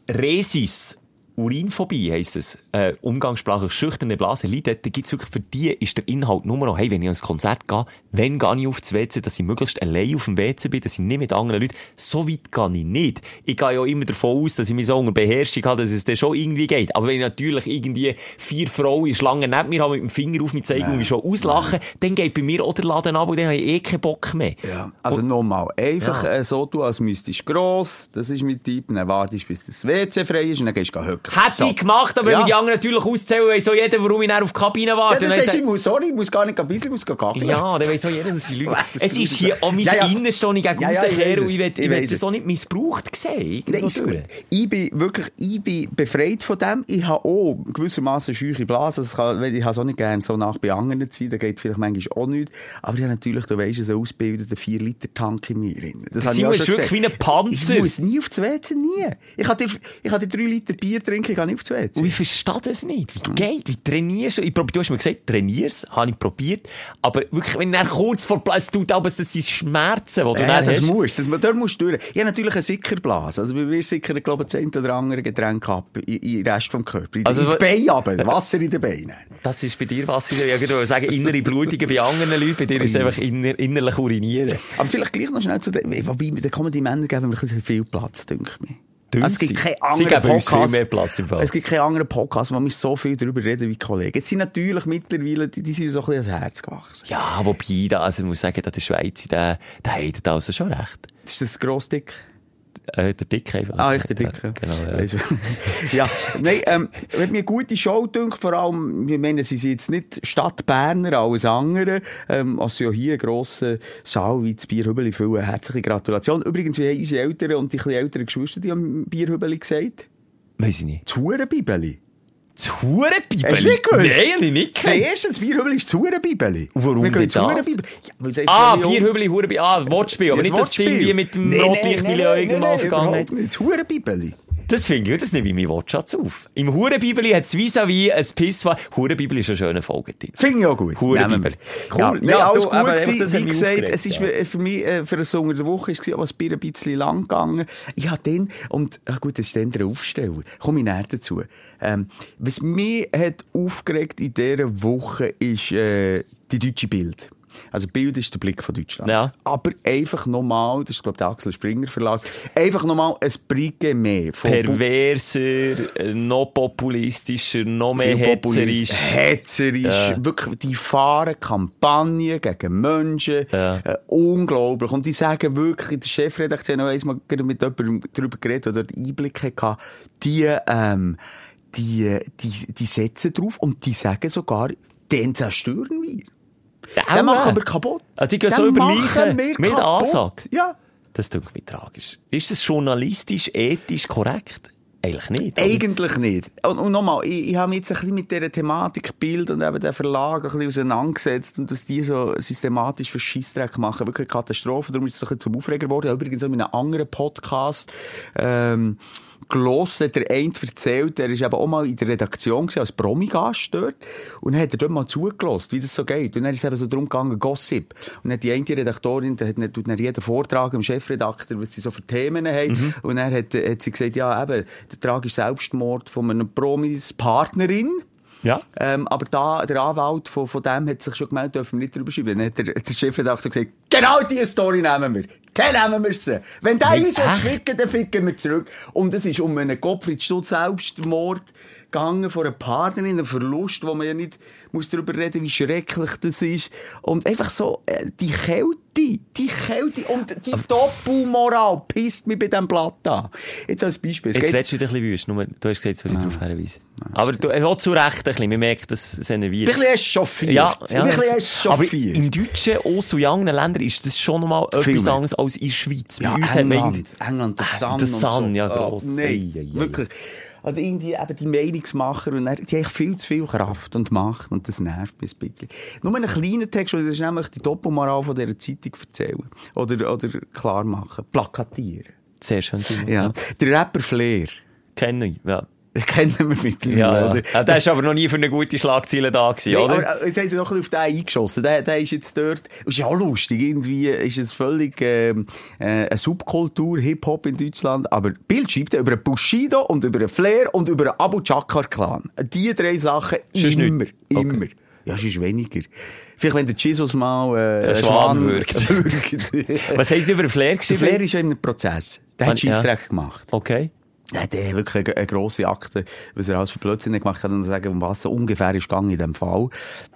Paruresis, Urinphobie heisst es, äh, umgangssprachlich schüchterne Blase leiden, da gibt's wirklich für die ist der Inhalt nur noch, hey, wenn ich ans Konzert gehe, wenn gehe ich aufs WC, dass ich möglichst allein auf dem WC bin, dass ich nicht mit anderen Leuten, so weit gehe ich nicht. Ich gehe ja immer davon aus, dass ich mich so unter Beherrschung habe, dass es dann schon irgendwie geht. Aber wenn ich natürlich irgendwie vier Frauen in Schlangen neben mir habe, mit dem Finger auf mich zeigen und mich schon auslachen, dann geht bei mir auch der Laden ab und dann habe ich eh keinen Bock mehr. Ja, also nochmal, einfach Ja. äh, so tun, als müsstest du gross, das ist mein Tipp, dann wartest bis das WC frei ist und dann gehst du höcken. Hätte So. ich gemacht, aber Ja. wenn die anderen natürlich auszählen, weiss auch jeder, warum ich dann auf die Kabine Ja, warte. dann Und sagst du, dann- ich muss, sorry, ich muss gar nicht ein bisschen, ich muss gehen. ja, dann weiss auch jeder, dass sie lügen. Das Es ist hier auch mein Ja, ja. Innerste, das ich gegen Ja, ja, ich es. ich will, Ich will das auch nicht missbraucht sehen. Nein, ist gut. Ich bin wirklich, ich bin befreit von dem. Ich habe auch gewissermaßen scheuche Blase. Das kann, ich habe es auch nicht gerne so nach bei anderen zu sein. Da geht vielleicht manchmal auch nicht. Aber ich habe natürlich, du weisst, einen ausgebildeten 4-Liter-Tank in mir drin. Das habe ich auch schon wirklich wie ein Panzer. Ich muss nie auf das WC, nie. Ich kann dir, ich kann dir 3 Liter Bier trinken, ich kann nicht auf das WC. Und ich verstehe das nicht. Mhm. Wie geht? Wie trainierst du? Ich probier, du hast mir gesagt, trainierst, habe ich probiert. Aber wirklich, wenn er kurz vor Platz tut, aber das sind Schmerzen, die du Ja, das hast. musst du. Dort musst du durch. Ich habe natürlich einen Sickerblase. Also, bei mir sickern, glaube ich, das eine oder andere Getränk ab. Den Rest vom Körper. In, Also, in die Beine runter. Wasser in den Beinen. Das ist bei dir, was ich ja gerade sagen innere Blutungen bei anderen Leuten. Bei dir ist es einfach inner, innerlich urinieren. Aber vielleicht gleich noch schnell zu den, wobei, da kommen die Männer geben mir ein bisschen viel Platz, denke ich mir. Dünn Es gibt keinen anderen Podcast. mehr Platz im Fall. Es gibt keinen anderen Podcast, wo wir so viel darüber reden wie Kollegen. Jetzt sind natürlich mittlerweile, die, die sind so ein bisschen ans Herz gewachsen. Ja, wobei, da, also ich muss sagen, da der Schweizer, der, der hat also schon recht. Ist das gross dick? Äh, der Dicke. Ah, ich der Dick. Ja, genau, ja. Ja. Nein, ähm, hat mir eine gute Show gedacht, vor allem, wir meinen, sie sind jetzt nicht Stadtberner, alles andere, ähm, also ja hier einen grossen Saal wie das Bierhübeli füllen. Herzliche Gratulation. Übrigens, wie haben unsere Eltern und die älteren Geschwister die am Bierhübeli gesagt? Weiss ich nicht. Das Hurenbibeli. Das Hurenbibeli? Hast du nicht gewusst? Nein, hab ich nicht Das gesehen. erste, das Bierhübeli ist das Hurenbibeli. Warum Wir gehen das? Hurenbibeli. Ja, Ah, Bierhübeli, Hurenbibeli, ah, Wortspiel. Aber nicht, es Wortspiel. irgendwie mit dem Nein, nein, Rotlicht nein, Milli nein, irgendwann nein, aufgegangen überhaupt hat. nicht. Das finde ich, das nehme ich meinen Wortschatz auf. Im Hurenbibeli hat es vis-à-vis ein Pisswa. Hurenbibeli ist ein schöner Folgetitel. Finde ich auch gut. Hurenbibeli. Cool. Ja, nee, Ja, alles du, gut aber gewesen. das Wie gesagt, aufgeregt, es ist ja. für mich, äh, für ein Unter der Woche, ist aber ein bisschen lang gegangen. Ich habe dann, und, ah gut, das ist dann der Aufsteller. Komme ich näher dazu. Ähm, was mich hat aufgeregt in dieser Woche ist, äh, die deutsche Bild. Also Bild ist der Blick von Deutschland. Ja. Aber einfach nochmal, das ist glaube ich der Axel Springer Verlag, einfach nochmal ein Brigge mehr. Von Perverser, äh, noch populistischer, noch mehr hetzerisch. Hetzerisch. Ja. Wirklich, die fahren Kampagnen gegen Menschen. Ja. Äh, unglaublich. Und die sagen wirklich, der Chefredakteur noch einmal mit jemandem darüber geredet, der dort Einblick hatte, die, ähm, die, die, die setzen drauf und die sagen sogar, den zerstören wir. Den machen wir kaputt. Also die gehen so über Leichen mit. Ansage. Ja. Das tut mich tragisch. Ist das journalistisch, ethisch korrekt? Eigentlich nicht. oder? Eigentlich nicht. Und, und nochmal, ich, ich habe mich jetzt ein bisschen mit dieser Thematik Bild und eben den Verlag ein bisschen auseinandergesetzt und dass die so systematisch für Scheissdreck machen. Wirklich eine Katastrophe. Darum ist es ein bisschen zum Aufreger geworden. Übrigens auch in einem anderen Podcast, ähm, hat der eine erzählt, der ist eben auch mal in der Redaktion gewesen, als Promi-Gast dort. Und dann hat er dort mal zugelost, wie das so geht. Und dann ist es eben so darum gegangen, Gossip. Und dann hat die eine Redaktorin, die hat dann, tut dann jeden Vortrag im Chefredakteur, was sie so für Themen haben. Und dann hat, hat sie gesagt, ja, eben, der tragische Selbstmord von einer Promis-Partnerin. Ja. Ähm, aber da, der Anwalt von, von dem hat sich schon gemeldet, dürfen wir nicht drüber schreiben. Dann hat der, der Chefredakteur gesagt, genau diese Story nehmen wir. Den nehmen wir sie. Wenn der uns echt? ficken, dann ficken wir zurück. Und es ist um einen Gottfried Stutz Selbstmord gegangen von einer Partnerin, einen Verlust, wo man ja nicht muss darüber reden, wie schrecklich das ist. Und einfach so, äh, die Kälte, die Kälte und die Doppelmoral pisst mich bei diesem Blatt an. Jetzt als Beispiel. Es Jetzt geht- redest du wieder ein bisschen wüst. Du hast gesagt, soll ich darauf hinweisen. Aber du, auch zu Recht ein bisschen. Man merkt, dass es enerviert. Ein bisschen echauffiert. Ja, Ich bin ein bisschen aber echauffiert. im Deutschen, auch so in anderen Ländern, ist das schon nochmal etwas anderes als in der Schweiz. Bei Ja, uns England, England, der Ah, Sun. und Sun, so. ja, Oh, gross. nein, Ei, ei, ei. wirklich. Also irgendwie eben die Meinungsmacher, und dann, die haben viel zu viel Kraft und Macht und das nervt mich ein bisschen. Nur einen kleinen Text, und das ist nämlich die Doppelmoral von dieser Zeitung erzählen. Oder, oder klar machen. Plakatieren. Sehr schön. Simon. Ja. Der Rapper Flair. Kennen ich, ja. Kennen wir mittlerweile, Ja, oder? ja. Der ist aber noch nie für eine gute Schlagzeile da gewesen, Nee, oder? aber äh, jetzt haben sie noch ein bisschen auf den eingeschossen. Der, der ist jetzt dort, ist ja auch lustig, irgendwie ist es völlig ähm, äh, eine Subkultur, Hip-Hop in Deutschland, aber Bild schreibt er über einen Bushido und über einen Flair und über einen Abu Chakar-Clan. Die drei Sachen Sonst immer, nicht? Okay. immer. Ja, es ist weniger. Vielleicht, wenn der Jesus mal äh, Schwan würgt. würgt. Was heisst über Flair der geschrieben? Flair ist ja einem Prozess. Der hat Ah, ja. Scheissdreck gemacht. Okay. Ja, der hat wirklich eine, eine grosse Akte, was er alles für Blödsinn gemacht hat und sagen, um was es ungefähr ist gegangen in dem Fall.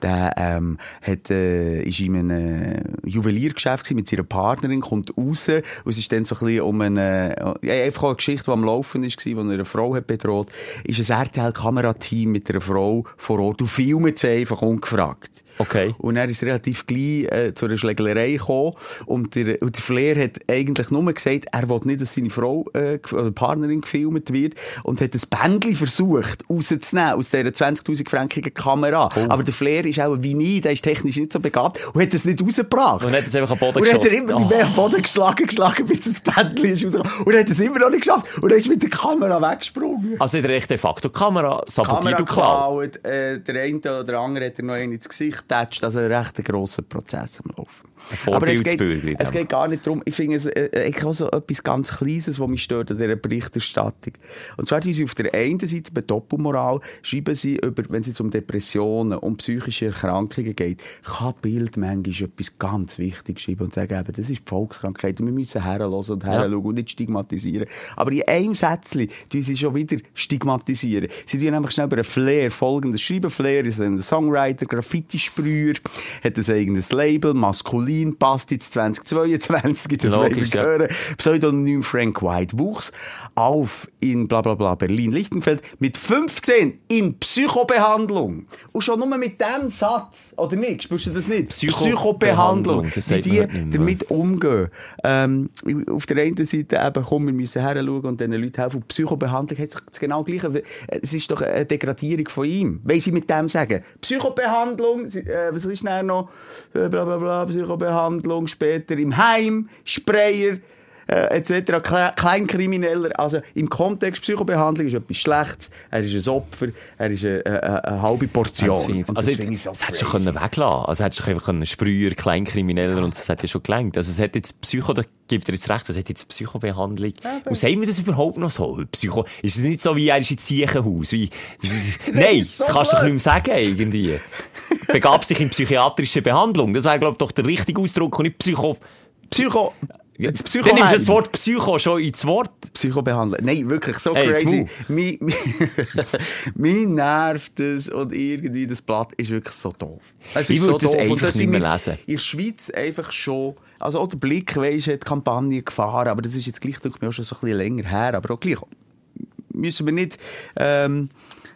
Der, ähm, hat, äh, ist in einem Juweliergeschäft gewesen mit seiner Partnerin, kommt raus, und es ist dann so ein bisschen um eine, ja, einfach eine Geschichte, die am Laufen ist, wo er eine Frau hat bedroht, ist ein RTL-Kamerateam mit einer Frau vor Ort und filmt sie einfach ungefragt. Okay. Und er ist relativ gleich äh, zu einer Schlägerei gekommen. Und der, und der Flair hat eigentlich nur gesagt, er will nicht, dass seine Frau äh, oder Partnerin gefilmt wird. Und hat ein Bändchen versucht, rauszunehmen aus dieser 20.000 frankigen Kamera. Oh. Aber der Flair ist auch wie nie, der ist technisch nicht so begabt und hat es nicht rausgebracht. Und hat es einfach am Boden Und hat er geschossen. immer oh. am Boden geschlagen, geschlagen, bis das Bändchen ist rausgekommen. Und hat es immer noch nicht geschafft. Und er ist mit der Kamera weggesprungen. Also der echt de facto Kamera sabotiert Kamera und klaut. geklaut, äh, der eine oder der andere hat er noch einen ins Gesicht getatscht, also ein recht grosser Prozess am Laufen. Aber es geht, es geht gar nicht darum, ich finde es äh, auch so etwas ganz Kleines, was mich stört an dieser Berichterstattung. Und zwar, wie sie auf der einen Seite bei Doppelmoral schreiben sie über, wenn es um Depressionen, um psychische Erkrankungen geht, kann Bild manchmal etwas ganz Wichtiges schreiben und sagen, eben, das ist die Volkskrankheit und wir müssen herhören und herschauen und nicht stigmatisieren. Aber in einem Sätzchen tun sie schon wieder stigmatisieren. Sie tun nämlich schnell über einen Flair folgendes schreiben. Flair ist ein Songwriter, Graffiti-Sprüher, hat ein eigenes Label, maskulin, passt jetzt 2022, das wollen wir ja. hören. Pseudonym Frank White wuchs auf in bla bla bla Berlin-Lichtenfeld mit 15 in Psychobehandlung. Und schon nur mit dem Satz, oder nicht? Spürst du das nicht? Psychobehandlung, das Wie die damit umgehen. Ähm, auf der einen Seite eben, komm, wir müssen heranschauen und den Leuten helfen. Und Psychobehandlung hat sich das genau gleiche. Es ist doch eine Degradierung von ihm. Wenn sie mit dem sagen, Psychobehandlung, äh, was ist denn noch? Äh, bla Psychobehandlung, später im Heim, Sprayer, äh, etc. Kle- Kleinkrimineller. Also im Kontext Psychobehandlung ist etwas Schlechtes. Er ist ein Opfer. Er ist eine, eine, eine halbe Portion. Das also, das ich so das hättest du können weglassen Das hättest du einfach können Sprüher, Kleinkrimineller und das hat ja schon gelangt. Also es hat jetzt Psycho, da gibt er jetzt recht, es hat jetzt Psychobehandlung. und sagen wir das überhaupt noch so? Psycho, ist es nicht so wie, er ist ins Siechenhaus? Wie, das nein, so das kannst du doch nicht mehr sagen, irgendwie. Begab sich in psychiatrische Behandlung. Das wäre, glaube ich, doch der richtige Ausdruck und nicht Psycho... Psycho... Ja, das Dann nimmst du das Wort Psycho schon ins Wort. Psychobehandler. Nein, wirklich, so Hey, jetzt crazy. Mich nervt das und irgendwie das Blatt ist wirklich so doof. Es Ich würde das doof. Einfach sind nicht mehr lesen. In der Schweiz einfach schon, also auch der Blick, weisst, hat die Kampagne gefahren, aber das ist jetzt gleich, denke ich, mir auch schon so ein bisschen länger her, aber auch gleich müssen wir nicht, ähm,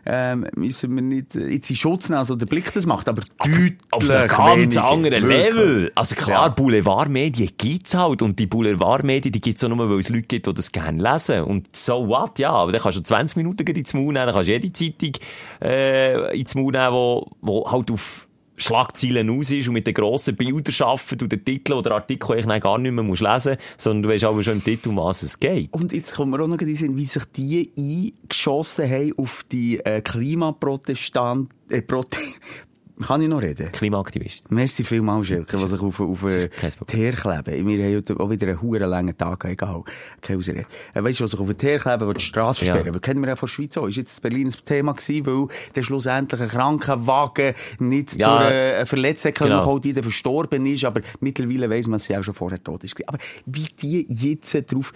ähm, müssen wir nicht äh, jetzt in Schutz nehmen, also der Blick das macht, aber deutlich Auf einem ganz anderen. Level. Also klar, Ja. Boulevardmedien gibt's halt. Und die Boulevardmedien, die gibt's auch nur, weil es Leute gibt, die das gerne lesen. Und so what, ja. Aber dann kannst du 20 Minuten gleich ins Maul nehmen, dann kannst du jede Zeitung, äh, ins Maul nehmen, wo, wo halt auf Schlagzeilen aus ist und mit den grossen Bildern arbeitet und den Titel oder Artikel eigentlich gar nicht mehr musst lesen sondern du weißt aber schon im Titel, um was es geht. Und jetzt kommen wir auch noch in Sinn, wie sich die eingeschossen haben auf die äh, Klimaprotestant... Äh, Prote Kann ich noch reden? Klimaaktivist. Merci vielmals, Schelke, die sich auf, auf äh. Teer kleben. Wir haben heute auch wieder einen huren langen Tag, egal. Keine Ausrede. Äh, weißt du, was sich auf den Teer kleben, die die Straße Ja. versperren? Ja. kennen wir ja von der Schweiz auch. Ist jetzt Berlin ein Thema gewesen, weil der schlussendlich ein Krankenwagen nicht Ja, zu einer Verletzung genau. auch die der verstorben ist, aber mittlerweile weiss man, dass sie auch schon vorher tot ist. Aber wie die jetzt drauf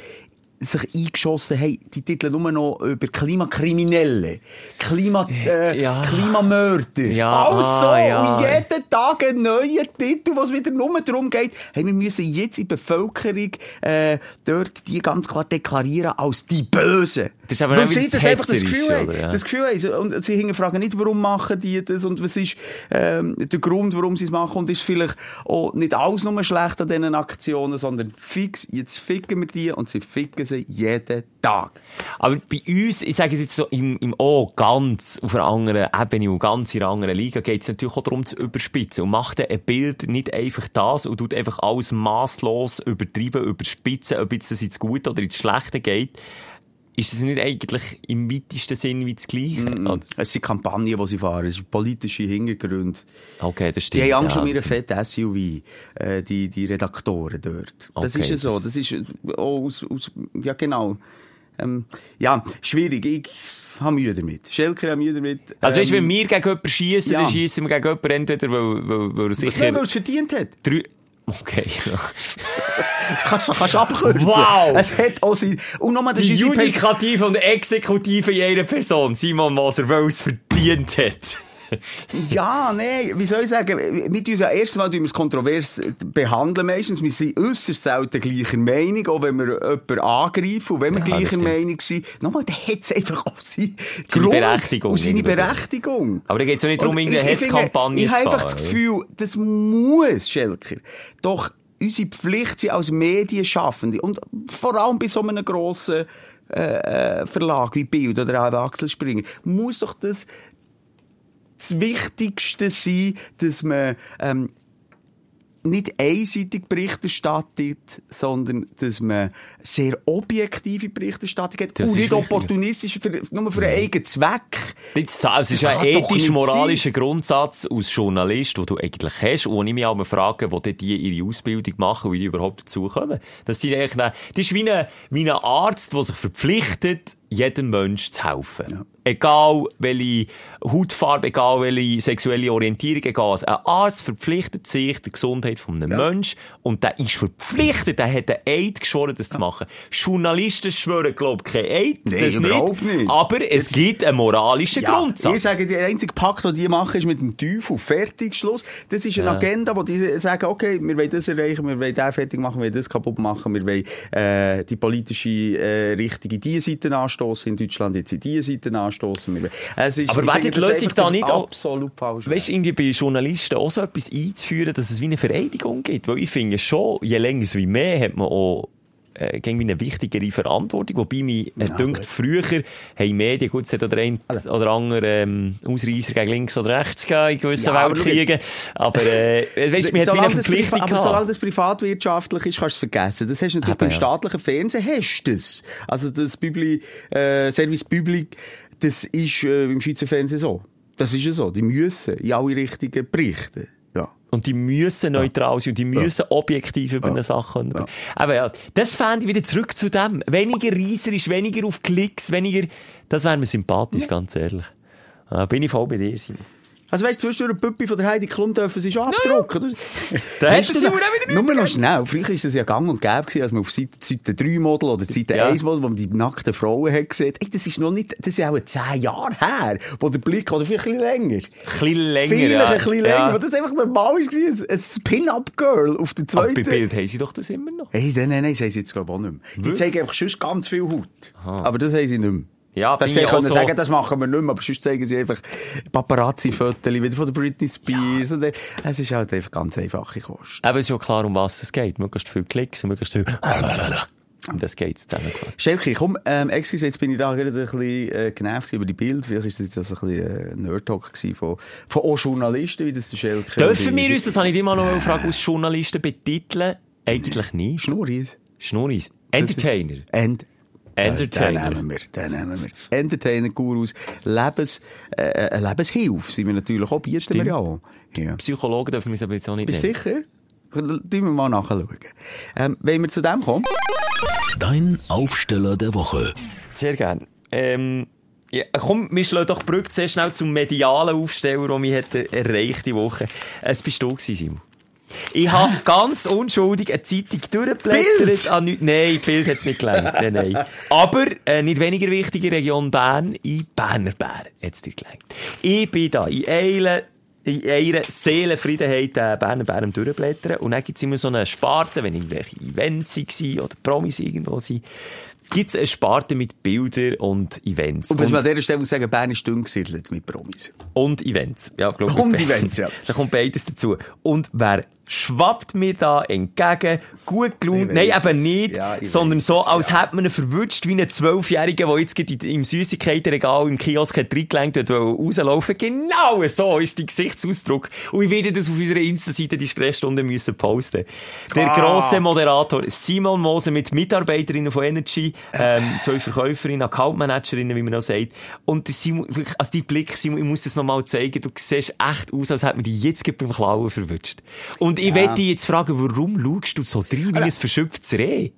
sich eingeschossen haben, die Titel nur noch über Klimakriminelle, Klima, äh, Ja. Klimamörder. Ja, also, ah, ja. jeden Tag ein neuer Titel, was wieder nur darum geht, hey, wir müssen jetzt in der Bevölkerung äh, dort die ganz klar deklarieren als die Bösen. Das ist aber Weil sie das einfach das Gefühl haben. oder? Ja. Das Gefühl haben. Und sie hinterfragen nicht, warum machen die das und was ist ähm, der Grund, warum sie es machen. Und ist vielleicht auch nicht alles nur schlecht an diesen Aktionen, sondern fix, jetzt ficken wir die und sie ficken sie jeden Tag. Aber bei uns, ich sage es jetzt so, im, im O ganz auf einer anderen Ebene und ganz in einer anderen Liga geht es natürlich auch darum zu überspitzen. Und macht ein Bild nicht einfach das und tut einfach alles masslos übertreiben, überspitzen, ob jetzt das ins Gute oder ins Schlechte geht. Ist das nicht eigentlich im weitesten Sinn wie das Gleiche? Oder? Es sind Kampagnen, die sie fahren, es sind politische Hintergründe. Okay, das Die stimmt. haben Angst um ja, ihre das- fetten SUV, äh, die, die Redaktoren dort. Das Okay, ist ja so. das- Das ist auch aus, aus, ja genau. Ähm, ja, schwierig. Ich habe Mühe damit. Schelker hat Mühe damit. Also weißt wenn Ähm, wir gegen jemanden schiessen, ja. dann schiessen wir gegen jemanden entweder, weil, weil, weil er sicher... Weil er es verdient hat. Drei... Okay. Kannst du kannst abkürzen. Wow! Es hat auch sein... Und nochmal, das Die Judikative und Exekutive in einer Person. Simon Moser, weil es verdient hat. Ja, nee, wie soll ich sagen, mit uns ja mal tun wir es kontrovers behandeln meistens. Wir sind äußerst selten gleicher Meinung, auch wenn wir jemanden angreifen. Und wenn wir Ja, gleicher. Meinung sind, nochmal, dann hat es einfach auch seine, Seine Berechtigung Und seine. Berechtigung. Aber da geht es auch nicht darum, Und irgendeine ich- ich Hetzkampagne Ich zu habe einfach das? Gefühl, das muss, Schelker, doch unsere Pflicht sein als Medienschaffende und vor allem bei so einem grossen äh, äh, Verlag wie Bild oder auch Axel Springer, muss doch das das Wichtigste sein, dass man ähm, nicht einseitig Bericht erstattet, sondern dass man sehr objektive Berichterstattung hat Das und nicht opportunistisch für, nur für einen eigenen Zweck. Also, es ist Das ein ethisch-moralischer Grundsatz als Journalist, den du eigentlich hast, und ich mich auch mal frage, wo die ihre Ausbildung machen, wie die überhaupt dazu kommen. Dass die eigentlich, dann- das ist wie ein, wie ein Arzt, der sich verpflichtet, jedem Mensch zu helfen. Egal welche Hautfarbe, egal welche sexuelle Orientierung, egal was. Ein Arzt verpflichtet sich der Gesundheit von einem Menschen und der ist verpflichtet, der hat einen Eid geschworen, das zu machen. Journalisten schwören, glaube ich, keinen Eid. Nein, das überhaupt nicht. Aber es gibt einen moralischen Grundsatz. Ich sage, der einzige Pakt, den die machen, ist mit dem Teufel. Fertig, Schluss. Das ist eine Ja. Agenda, wo die sagen, okay, wir wollen das erreichen, wir wollen das fertig machen, wir wollen das kaputt machen, wir wollen äh, die politische äh, Richtung in diese Seite anstoßen, in Deutschland jetzt in diese Seite anstoßen. Es ist, Aber wäre die Lösung da nicht absolut falsch? Weißt du, irgendwie bei Journalisten auch so etwas einzuführen, dass es wie eine Vereidigung gibt? Weil ich finde schon, je länger es wie mehr, hat man auch äh, irgendwie eine wichtigere Verantwortung, wobei mich äh, dünkt, früher haben Medien, gut, es hat oder ein oder andere ähm, Ausreißer gegen links oder rechts gegeben in gewissen Ja, Weltkriegen, aber äh, weißt, du, mir hat wie eine Verpflichtung aber solange das privatwirtschaftlich ist, kannst du es vergessen. Das hast du natürlich beim ja. staatlichen Fernsehen, hast du das. Also das Publi, äh, Service Public, das ist äh, im Schweizer Fernsehen so. Das ist ja so. Die müssen in alle Richtungen berichten. Ja. Und die müssen neutral sein und die müssen objektiv über eine Sache können. Aber ja, das fände ich wieder zurück zu dem. Weniger reisserisch, weniger auf Klicks, weniger, das wäre mir sympathisch, ganz ehrlich. Ah, bin ich voll bei dir, Simon. Also weißt du, zwischendurch Püppi von der Heidi Klum dürfen sie schon abdrucken. Da Hast du wieder Nur noch schnell. Früher war das ja gang und gäbe, gewesen, als man auf Seite, Seite 3 Model oder Seite Ja. 1 Model, wo man die nackten Frauen hat gesehen. Ey, das ist noch nicht, das ist auch 10 Jahre her, wo der Blick, oder vielleicht ein bisschen länger. Ein bisschen länger, Vielleicht ja. ein bisschen länger, Ja. wo das einfach normal war, ein, ein Pin-Up-Girl auf der Aber bei zweiten. Bild haben sie doch das immer noch. Hey, nein, nein, nein, das haben sie jetzt glaube ich auch nicht mehr. Die zeigen einfach sonst ganz viel Haut. Aber das haben sie nicht mehr. Ja, das finde sie können so. sagen, das machen wir nicht mehr, aber sonst zeigen sie einfach Paparazzi-Fotos wieder von der Britney Spears. Äh, es ist halt einfach ganz einfache Kost. Aber es ist ja klar, um was es geht. Möglichst viel Klicks und möglichst viel... Und das geht zusammengefasst. Schelke, komm, ähm, excuse, jetzt bin ich da gerade ein bisschen äh, genervt über die Bilder. Vielleicht ist das jetzt ein bisschen äh, Nerd-Talk von, von auch Journalisten, wie das der Schelke... Dürfen wir uns, das habe ich mal noch fragen, als Journalisten betiteln? Eigentlich nicht. Schnurris? Schnurris. Entertainer. End. Entertainer. Den nehmen wir, den nehmen wir. Entertainer-Gurus, Lebens, äh, Lebenshilfe sind wir natürlich auch, bieten wir ja auch. Ja. Psychologen dürfen wir es aber jetzt auch nicht Bist du nennen. sicher? Tun wir mal nachschauen. Ähm, wenn wir zu dem kommen, Dein Aufsteller der Woche. Sehr gern. Ähm, ja, komm, wir schlagen doch die Brücke sehr schnell zum medialen Aufsteller, hat, äh, erreicht die Woche. Es bist du gewesen, Simon. Ich habe ganz unschuldig eine Zeitung durchgeblättert. An nicht, nein, Bild hat es nicht gelangt. Nein, nein. Aber, äh, nicht weniger wichtige Region Bern, in Berner Bär hat es dir gelangt. Ich bin da in Eilen, in einer Seelenfriedenheit äh, Berner Bär am durchblättern. Und dann gibt es immer so eine Sparte, wenn irgendwelche Events waren oder Promis irgendwo sind, gibt es eine Sparte mit Bildern und Events. und was man an dieser Stelle sagen, Bern ist dünn gesiedelt mit Promis. Und Events. Ja, glaub, Und Events, ja. Da kommt beides dazu. Und wer schwappt mir da entgegen, gut gelaunt, nein, eben nicht, Ja, sondern so, es, als ja. hätte man ihn verwünscht, wie einen Zwölfjährigen, der jetzt im Süßigkeitenregal im Kiosk hat reingelenkt hat, rauslaufen Genau so ist der Gesichtsausdruck. Und ich werde das auf unserer Insta-Seite die Sprechstunde müssen posten. Der Ah. grosse Moderator Simon Moser mit Mitarbeiterinnen von Energy, ähm, zwei Verkäuferinnen, Accountmanagerinnen, wie man auch sagt. Und der Simon, also dein Blick, Simon, ich muss das nochmal zeigen, du siehst echt aus, als hätte man dich jetzt beim Klauen verwünscht. Und ich ja. dich jetzt fragen, warum schaust du so rein wie ein verschöpftes Reh?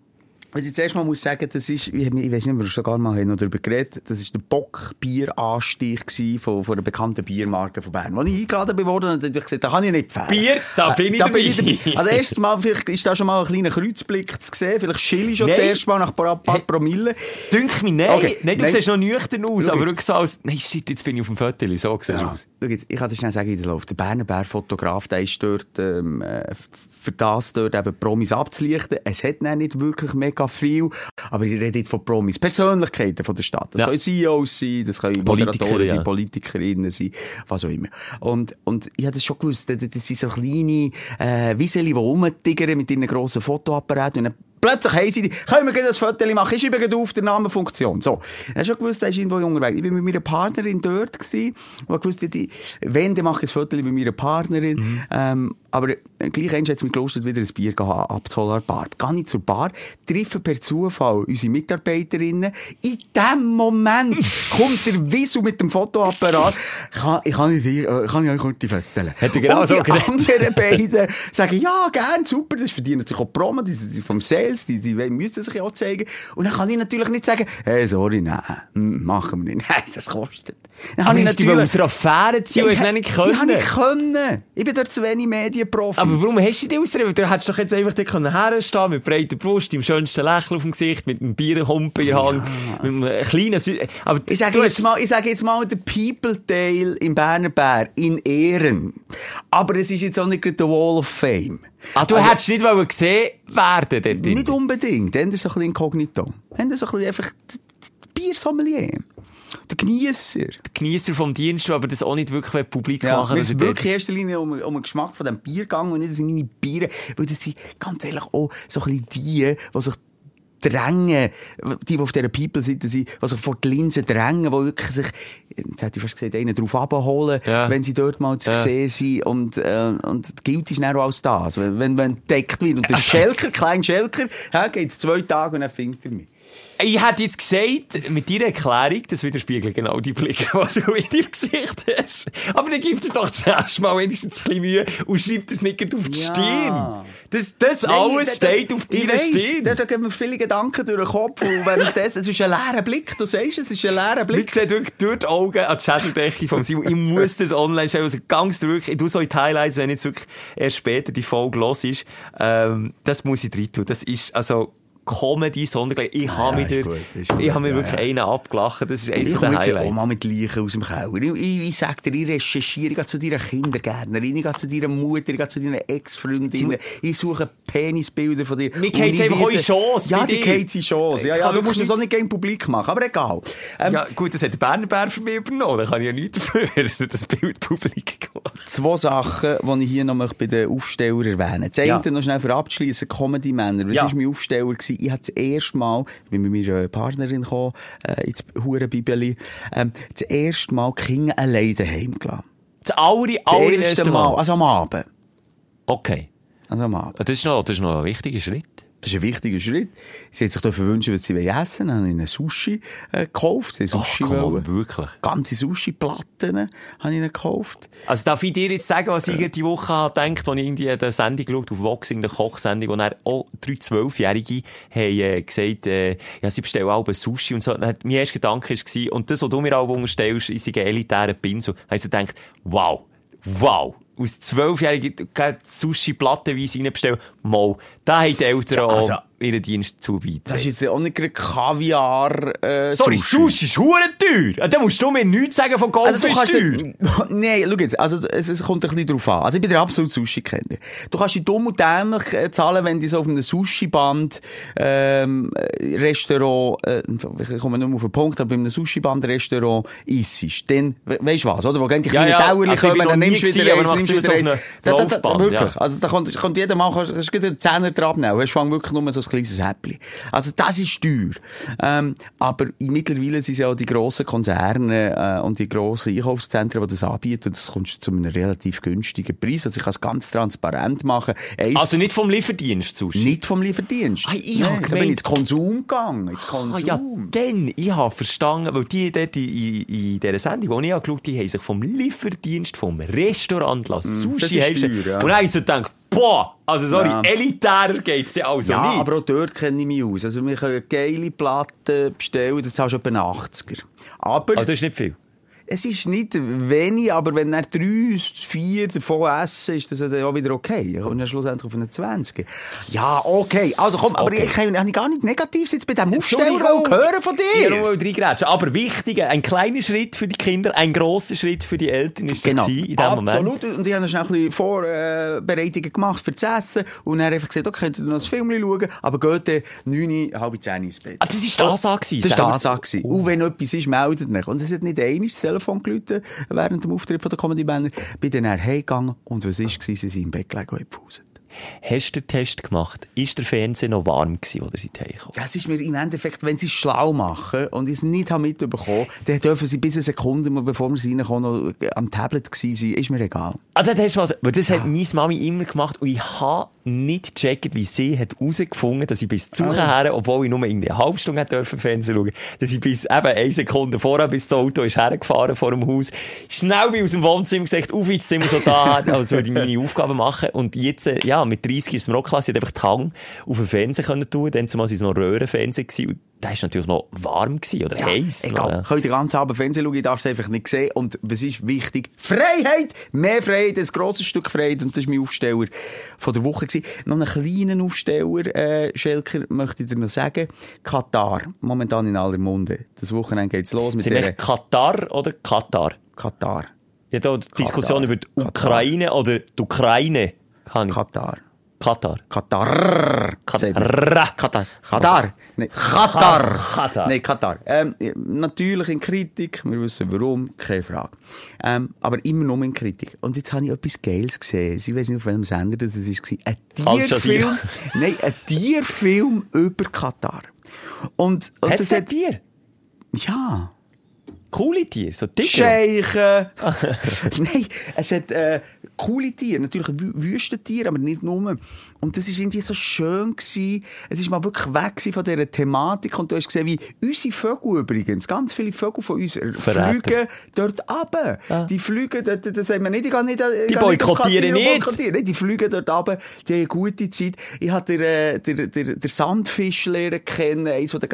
Was ich zuerst mal muss sagen, das ist, ich, ich weiß nicht, wir schon gar mal noch darüber geredet, das ist der Bock-Bier-Anstich gewesen von, von einer bekannten Biermarke von Bern. Wo ich eingeladen und dann habe ich gesagt, da kann ich nicht fehlen. Bier, da bin ich da dabei. bin ich. Also erstes Mal, vielleicht ist da schon mal ein kleiner Kreuzblick zu sehen, vielleicht Chili schon Nein. das erste Mal nach ein paar, paar. Promille. Dünk mich, nein, Okay, nein, du nein. siehst noch nüchtern aus, Schau aber so als, nein, shit, jetzt bin ich auf dem Foto, so siehst du Ja. Schau jetzt, ich kann dir schnell sagen, wie das läuft. Der Berner Bär-Fotograf, der ist dort, ähm, äh, für das dort eben Promis abzulichten. Es hat nicht wirklich mega viel, aber ich rede jetzt von Promis. Persönlichkeiten von der Stadt. Das Ja. können CEOs sein, das können Politiker, Moderatoren ja. sein, Politikerinnen sein, was auch immer. Und, und ich habe das schon gewusst, das, das sind so kleine, äh, Wieseli, die rumtigern mit ihren grossen Fotoapparaten und dann Plötzlich haben sie die, können wir das Foto machen? Ich schreibe gleich auf der Namenfunktion. So. Ich habe schon gewusst, er ist irgendwo unterwegs. Ich bin mit meiner Partnerin dort gewesen, und gewusst, die, wenn, dann mache ich ein Foto mit meiner Partnerin. Mhm. Ähm, aber äh, gleich eins es mich gelustet, wieder ein Bier abzuholen an der Bar. Gehe ich zur Bar, treffe per Zufall unsere Mitarbeiterinnen. In dem Moment kommt der Wieso mit dem Fotoapparat. Kann, ich kann nicht, äh, kann ich euch kurz die Fotos er genau Und so die anderen beiden sagen, ja, gern, super, das ist für die natürlich auch Promo, die, die vom Sales, die, die müssen sich ja auch zeigen. Und dann kann ich natürlich nicht sagen, hey, sorry, nein, hm, machen wir nicht, nein, das kostet. Dann habe ich hast du aus einer Affäre ziehen, hast du ich- nicht Ich habe können? nicht können. Ich bin dort zu wenig Medienprofi. Aber warum hast du dich ausreden? Du hättest doch jetzt einfach dort können herstehen mit breiter Brust, dem schönsten Lächeln auf dem Gesicht, mit einem Bierhumpen in der Hand, mit einem kleinen Sü Aber Ich sage jetzt hast- mal, ich sage jetzt mal, der People Tale im Berner Bär in Ehren. Aber es ist jetzt auch nicht der Wall of Fame. Ah, du Also- hättest nicht wollen gesehen werden dort. Nicht unbedingt. Dann ist so ein bisschen inkognito. Dann ist so ein bisschen einfach Biersommelier. Der Genießer. Genießer vom Dienst, aber das auch nicht wirklich publik Ja, machen. dass ist er wirklich in erster Linie um, um den Geschmack von diesem Bier gegangen und nicht um meine Biere. Weil das sind ganz ehrlich auch so ein bisschen die, die sich drängen, die, die auf dieser People-Seite sind, die sich vor die Linse drängen, die wirklich sich, jetzt hätte ich fast gesagt, einen drauf abholen, Ja. wenn sie dort mal zu Ja. sehen sind. Und, äh, und gilt ist dann auch als das. Wenn, wenn entdeckt wird. Und der Schelker, klein Schelker, ja, geht's zwei Tage und dann findet er mich. Ich hätte jetzt gesagt, mit deiner Erklärung, das widerspiegelt genau die Blicke, die du in deinem Gesicht hast. Aber dann gib dir doch zuerst mal wenigstens ein bisschen Mühe und schreib das nicht auf die Ja. Stirn. Das, das alles da- steht auf ich deiner weiss, Stirn. Da, da gehen mir viele Gedanken durch den Kopf. Und währenddessen, es ist ein leerer Blick. Du sagst es, ist ein leerer Blick. gesagt, wirklich durch die Augen an die Schädeldecke vom Simon. Ich muss das online stellen, also ganz durch. Ich tue so in die Highlights, wenn jetzt wirklich erst später die Folge los ist. Ähm, das muss ich drin tun. Das ist, also, Comedy, Sondergleich. Ich habe ist mir, ich habe mir ja, wirklich ja. einen abgelacht. Das ist Ich von jetzt auch Highlights. mal mit Leichen aus dem Keller. Ich, ich, ich sag dir, ich recherchiere, ich gehe zu deiner Kindergärtnerin, ich gehe zu deiner Mutter, ich gehe zu deiner Ex-Freundin, ich suche Penisbilder von dir. Mir ich einfach werde- Chance Ja, die geht in Chance. Ja, Ich ja, du musst es auch nicht gegen publik machen, aber egal. Ähm, Ja, gut, das hat der Berner Bär für mich übernommen. Da kann ich ja nichts dafür. Das Bild publik gemacht. Zwei Sachen, die ich hier noch bei den Aufstellern erwähnen Das Ja. noch schnell für abschließen, Comedy-Männer. Was Ja. war mein Aufsteller? Gewesen? Ich habe das erste Mal, bin mit meiner Partnerin gekommen, äh, ins Hurenbibeli, ähm, das erste Mal die Kinder allein daheim gelassen. Das aller, allererste Mal. Mal, also am Abend. Okay. Also am Abend. Das ist noch, das ist noch ein wichtiger Schritt. Das ist ein wichtiger Schritt. Sie hat sich dafür wünschen, was sie essen wollen. Dann habe ich einen Sushi äh, gekauft. Sie Sushi Ach, komm, wirklich. Ganze Sushi-Platten äh, habe ich ihnen gekauft. Also darf ich dir jetzt sagen, was ich die Woche habe gedacht, als ich irgendwie eine Sendung geschaut auf Vox, in der Kochsendung, wo dann auch drei Zwölfjährige haben äh, gesagt, äh, ja, sie bestellen auch Sushi und so. Dann hat mein erster Gedanke war, und das, was du mir auch unterstellst, ist ein elitärer Pinsel, habe ich so gedacht, wow, wow. Aus Zwölfjährigen Sushi plattenweise reinbestellen. Mal, da haben die Eltern auch also- ihren Dienst zu Das beitragen. ist jetzt auch nicht gerade Kaviar äh, Sorry, Sushi ist hure teuer. Ah, Da musst du mir nichts sagen von Golf Also du ist teuer. nein, schau jetzt, also es, es kommt ein bisschen drauf an. Also ich bin der absolute Sushi-Kenner. Du kannst dich dumm und dämlich äh, zahlen, wenn du so auf einem Sushi-Band ähm, äh, Restaurant, äh, ich komme mehr auf den Punkt, aber bei einem Sushi-Band Restaurant isst, dann, we weißt du was, oder? Wo eigentlich Ja, kleine ja. Tauerli Also ich bin kommen, dann nimmst du wieder eins, nimmst du wieder so eins. Da- da- da- Wirklich. ja. Also da kommt, kommt jeder Mal, kannst, kannst du einen Zehner dran nehmen. Hast fang wirklich nur so ein kleines Häppchen. Also das ist teuer. Ähm, aber mittlerweile sind es ja auch die grossen Konzerne äh, und die grossen Einkaufszentren, die das anbieten. Und das kommst du zu einem relativ günstigen Preis. Also ich kann es ganz transparent machen. Eins, Also nicht vom Lieferdienst, Sushi. nicht vom Lieferdienst. Ah, ich Nein, bin gemeint- ich ins Konsum gegangen. Ins Ah, Konsum. ja, dann, ich habe verstanden, weil die dort in, in, dieser Sendung, die ich angeschaut habe, die haben sich vom Lieferdienst, vom Restaurant lassen, das Sushi ist heimstellen. teuer, ja. Und dann habe ich so gedacht, boah, also sorry, Ja. elitärer geht's dir also ja, nicht. aber auch dort kenne ich mich aus. Also wir können geile Platten bestellen, da zahlst du etwa einen 80er. Aber... Ah, das ist nicht viel. Es ist nicht wenig, aber wenn er drei, vier davon essen, ist das dann auch wieder okay. Und dann schlussendlich auf einen 20. Ja, okay. Also komm, aber Okay. ich kann gar nicht negativ jetzt bei diesem Aufsteller Entschuldigung. hören von Ich dir. mal reingrätschen. Aber wichtig, ein kleiner Schritt für die Kinder, ein grosser Schritt für die Eltern ist Genau, in dem Moment. absolut. Und ich habe noch schnell ein bisschen Vorbereitungen gemacht für das Essen. Und dann einfach gesagt, okay, könnt ihr noch ein Film schauen, aber geht dann 9, halb 10 ins Bett. Ah, das ist die Ansage Das war die? Ansage. Und wenn etwas ist, meldet mich. Und es hat nicht einmal Telefon geläutet während dem Auftritt der Comedy-Bänder. Bin dann heimgegangen und was war? Sie sind im Bett gelegen und. Hast du den Test gemacht? Ist der Fernseher noch warm gewesen, oder sie heimgekommen? Das ist mir im Endeffekt, wenn sie es schlau machen und ich es nicht habe mitbekommen, dann dürfen sie bis eine Sekunde, bevor wir reinkommen, noch am Tablet gewesen sein. Ist mir egal. Ah, das, hast du mal, das hat meine Mami immer gemacht und ich habe nicht gecheckt, wie sie hat herausgefunden, dass ich bis zu Suche her, obwohl ich nur irgendwie eine halbe Stunde dürfen Fernsehen schauen, dass ich bis eben eine Sekunde vorher, bis das Auto ist hergefahren vor dem Haus, schnell wie aus dem Wohnzimmer gesagt, auf ins Zimmer so da, als würde ich meine Aufgaben machen und jetzt, äh, ja, mit 30 ist es mir auch klar, sie hat einfach die Hang auf den Fernseher können tun, dann zumal es noch Röhrenfernsehen gewesen und da ist natürlich noch warm gewesen, oder heiß. noch, Egal. ja. Könnt ihr ganzen Abend Fernsehen schauen, ich darf es einfach nicht sehen. Und was ist wichtig? Freiheit! Mehr Freiheit, ein grosses Stück Freiheit. Und das war mein Aufsteller von der Woche. Gewesen. Noch einen kleinen Aufsteller, äh, Schelker, möchte ich dir noch sagen. Katar, momentan in aller Munde. Das Wochenende geht's los mit Sind der Katar oder Katar? Katar. Ja, da die Diskussion über die Katar. Ukraine oder die Ukraine. Kann ich. Katar. Katar. Katar. Katar. Katar. Katar. Nein, Katar. Katar. Nein, Katar. Ähm, natürlich in Kritik. Wir wissen warum. Keine Frage. Ähm, aber immer nur in Kritik. Und jetzt habe ich etwas Geiles gesehen. Ich weiß nicht, auf welchem Sender das war. Ein Tierfilm. Nein, ein Tierfilm über Katar. Und, und Hat das ein Tier? ja. Coole Tiere, so dicke. Scheichen. Nein, es hat äh, coole Tiere, natürlich Wü Wüstentiere, aber nicht nur. Und das war irgendwie so schön. Gewesen. Es war mal wirklich weg von dieser Thematik. Und du hast gesehen, wie unsere Vögel übrigens, ganz viele Vögel von uns Verräter. fliegen dort runter. Die fliegen dort, das sagen wir nicht, ich gehe nicht, ich Die nicht boykottieren nicht. Nein, die fliegen dort runter, die haben eine gute Zeit. Ich habe den, äh, der, der, der Sandfisch lernen kennen, eines der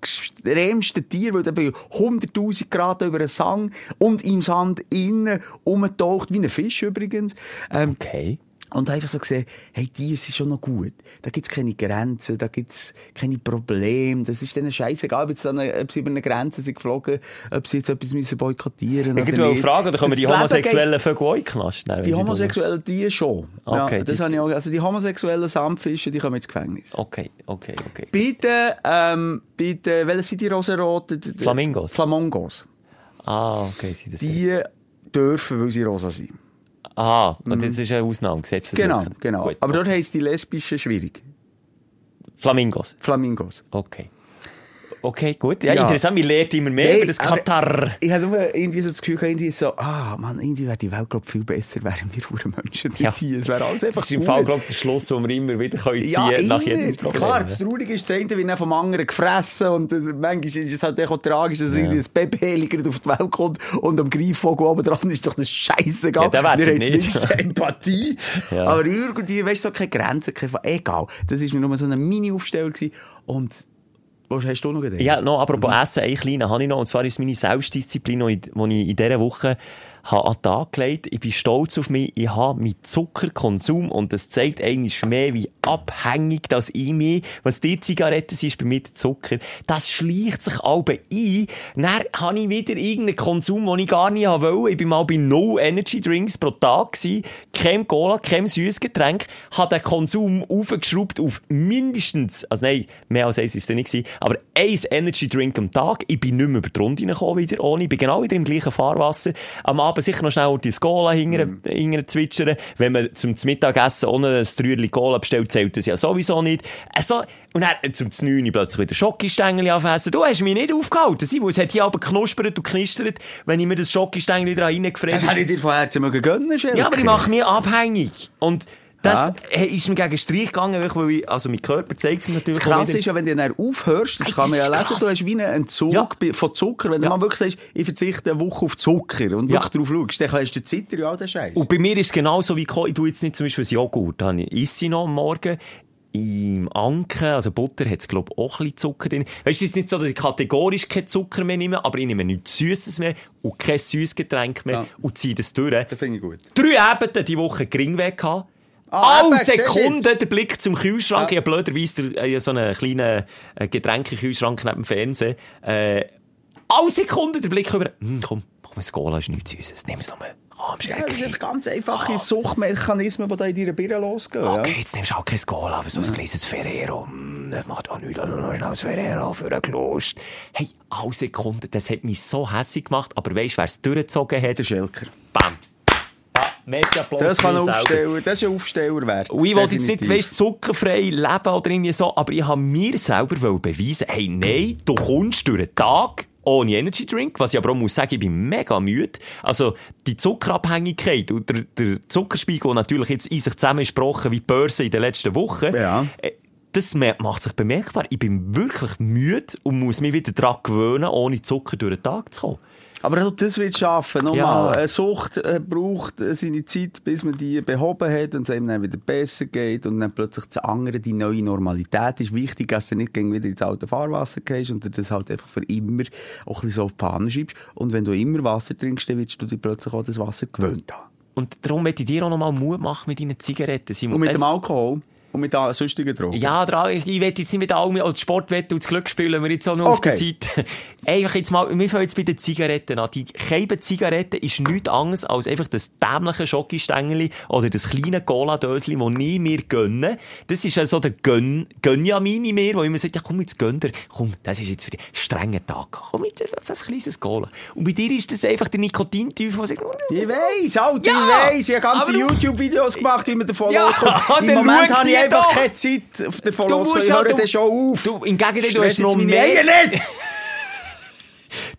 extremsten Tiere, weil bei 100.000 Grad über einen Sang und im Sand innen umtaucht, wie ein Fisch übrigens. Ähm, Okay. Und einfach so gesehen, hey, Tiere sind schon noch gut. Da gibt's keine Grenzen, da gibt's keine Probleme. Das ist denen scheißegal, ob, jetzt dann, ob sie über eine Grenze sind geflogen, ob sie jetzt etwas müssen boykottieren müssen. Ich fragen, dann können wir die homosexuellen Vögel auch in Knast nehmen, Die homosexuellen Tiere schon. Okay, ja, das die- habe ich auch, also die homosexuellen Sandfische, die kommen ins Gefängnis. Okay, okay, okay. Bitte, ähm, bitte, welche sind die rosaroten? Flamingos. Flamingos. Ah, okay, sie das. Die dürfen, weil sie rosa sind. Ah, und das ist eine Ausnahme, Gesetz. Genau, genau. Gut. Aber dort heisst die lesbische schwierig. Flamingos. Flamingos. Okay. Okay, gut. Ja, Ja. interessant, wir lernen immer mehr Hey, über das Katar. Ich habe nur irgendwie so das Gefühl, irgendwie so, ah, Mann, irgendwie wäre die Welt, glaub ich, viel besser, wären wir hure Menschen Ja. hier. Es wäre alles einfach Das ist im gut. Fall, glaube der Schluss, den wir immer wieder können ziehen Ja, nach immer. jedem Problem. Klar, das Traurige ist, das eine wird vom anderen gefressen und äh, manchmal ist es halt auch tragisch, dass irgendwie ein Baby auf die Welt kommt und am Greifvogel oben dran ist doch das Scheißegal. Ja, der Wir haben zumindest Empathie. Ja. Aber irgendwie, weißt du, so keine Grenzen, keine, egal. Das war mir nur so ein Mini-Aufsteller gewesen. und was hast du noch gedacht? Ja, noch, apropos Essen, ein kleiner habe ich noch, und zwar ist meine Selbstdisziplin, die ich in dieser Woche habe an den Tag gelegt. Ich bin stolz auf mich, ich habe meinen Zuckerkonsum, und das zeigt eigentlich mehr, wie abhängig das ich mich, was die Zigaretten sind, bei mir der Zucker, das schleicht sich alle ein. Dann habe ich wieder irgendeinen Konsum, den ich gar nicht wollte. Ich bin mal bei No Energy Drinks pro Tag kein Cola, kein süßes Getränk, habe den Konsum aufgeschraubt auf mindestens, also nein, mehr als eins ist es nicht aber eins Energy Drink am Tag. Ich bin nicht mehr über die Runde gekommen wieder ohne. Ich bin genau wieder im gleichen Fahrwasser. Am Abend sicher noch schnell die Cola hingern, hingern zwitschern. Wenn man zum Mittagessen ohne ein Trüerli Cola bestellt, zählt das ja sowieso nicht. Also, und dann äh, zum 9 Uhr plötzlich wieder Schokistängel aufessen. Du hast mich nicht aufgehalten, Simon. Es hat hier aber knuspert und knistert, wenn ich mir das Schokistängel da reingefressen Das hätte ich dir von Herzen mögen gönnen, Schelke. ja, aber ich mache mich abhängig. Und das Ja. ist mir gegen Strich gegangen, weil ich, also mein Körper zeigt es mir natürlich Das Krasse ist ja, wenn du dann aufhörst, das Ey, kann man ja lesen, krass. du hast wie einen Entzug Ja. von Zucker. Wenn Ja. du mal wirklich sagst, ich verzichte eine Woche auf Zucker und Ja. wirklich drauf schaust, dann hast du den Zitter ja den Scheiß. Und bei mir ist es genauso wie, ich tue jetzt nicht zum Beispiel ein Joghurt, dann esse ich noch am Morgen. Im Anken, also Butter, hat es, glaube ich, auch ein bisschen Zucker drin. Weißt du, es ist nicht so, dass ich kategorisch keinen Zucker mehr nehme, aber ich nehme nichts Süßes mehr und kein süßes Getränk mehr Ja. und ziehe das durch. Das finde ich gut. Drei Abende die Woche gering weg gehabt. Ah, Alle Sekunden der Blick zum Kühlschrank. Ja. Ich habe blöderweise der- äh, so einen kleinen äh, Getränkekühlschrank neben dem Fernsehen. Äh, alle Sekunden der Blick über, hm, komm, mir das Cola, ist nichts Süßes, nimm es noch mal. Komm, Ja, das sind ganz einfache Suchtmechanismen, die da in deiner Birne losgehen. Okay, Ja. jetzt nimmst du auch kein Cola, aber so ein kleines Ferrero. hm, Das macht auch nichts, nur noch schnell ein Ferrero für einen Klost. Hey, alle Sekunden, das hat mich so hässlich gemacht, aber weisst du, wer es durchgezogen hat? Der Schelker. Bam. Ja, merci Applaus Das kann ein. Aufsteller, das ist ein Aufsteller wert. Und ich wollte jetzt nicht, weißt, zuckerfrei leben oder irgendwie so, aber ich habe mir selber beweisen, hey, nein, du kommst durch den Tag ohne Energy Drink, was ich aber auch muss sagen, ich bin mega müde. Also, die Zuckerabhängigkeit und der, der Zuckerspiegel, der natürlich jetzt in sich zusammengesprochen wie die Börse in den letzten Wochen, Ja. Äh, das macht sich bemerkbar. Ich bin wirklich müde und muss mich wieder daran gewöhnen, ohne Zucker durch den Tag zu kommen. Aber auch das wird schaffen. Nochmal, Ja. eine Sucht äh, braucht äh, seine Zeit, bis man die behoben hat und es einem dann wieder besser geht und dann plötzlich das andere, die neue Normalität ist wichtig, dass du nicht wieder ins alte Fahrwasser gehst und dir das halt einfach für immer auch ein bisschen so auf die Fahne schiebst. Und wenn du immer Wasser trinkst, dann wirst du dir plötzlich auch das Wasser gewöhnt haben. Und darum möchte ich dir auch noch mal Mut machen mit deinen Zigaretten, Simon. Und mit dem Alkohol? Und mit sonstigen Drogen? Ja, ich, ich will jetzt nicht mit allem, oder Sportwetten und das Glück spielen wir jetzt auch noch auf der Okay. Seite. Einfach jetzt mal, wir fangen jetzt bei den Zigaretten an. Die Scheibe Zigaretten ist nichts anderes als einfach das dämliche Schokistängeli oder das kleine Cola-Dösli, das nie mir gönnen. Das ist also der Gönn, Gönjamin in mir, wo immer sagt, ja komm, jetzt gönn dir. Komm, das ist jetzt für den strengen Tag. Komm, jetzt, das ist ein kleines Cola. Und bei dir ist das einfach der Nikotinteufel, der sagt, Ich weiss, halt, Ja, ich weiss. Ich habe ganze YouTube-Videos gemacht, wie man davon Ja, loskommt. Im Moment habe ich einfach doch. keine Zeit, davon Du loszukommen. musst Ich höre dann schon auf. Du, im Gegenteil, du hast noch mehr. Nicht!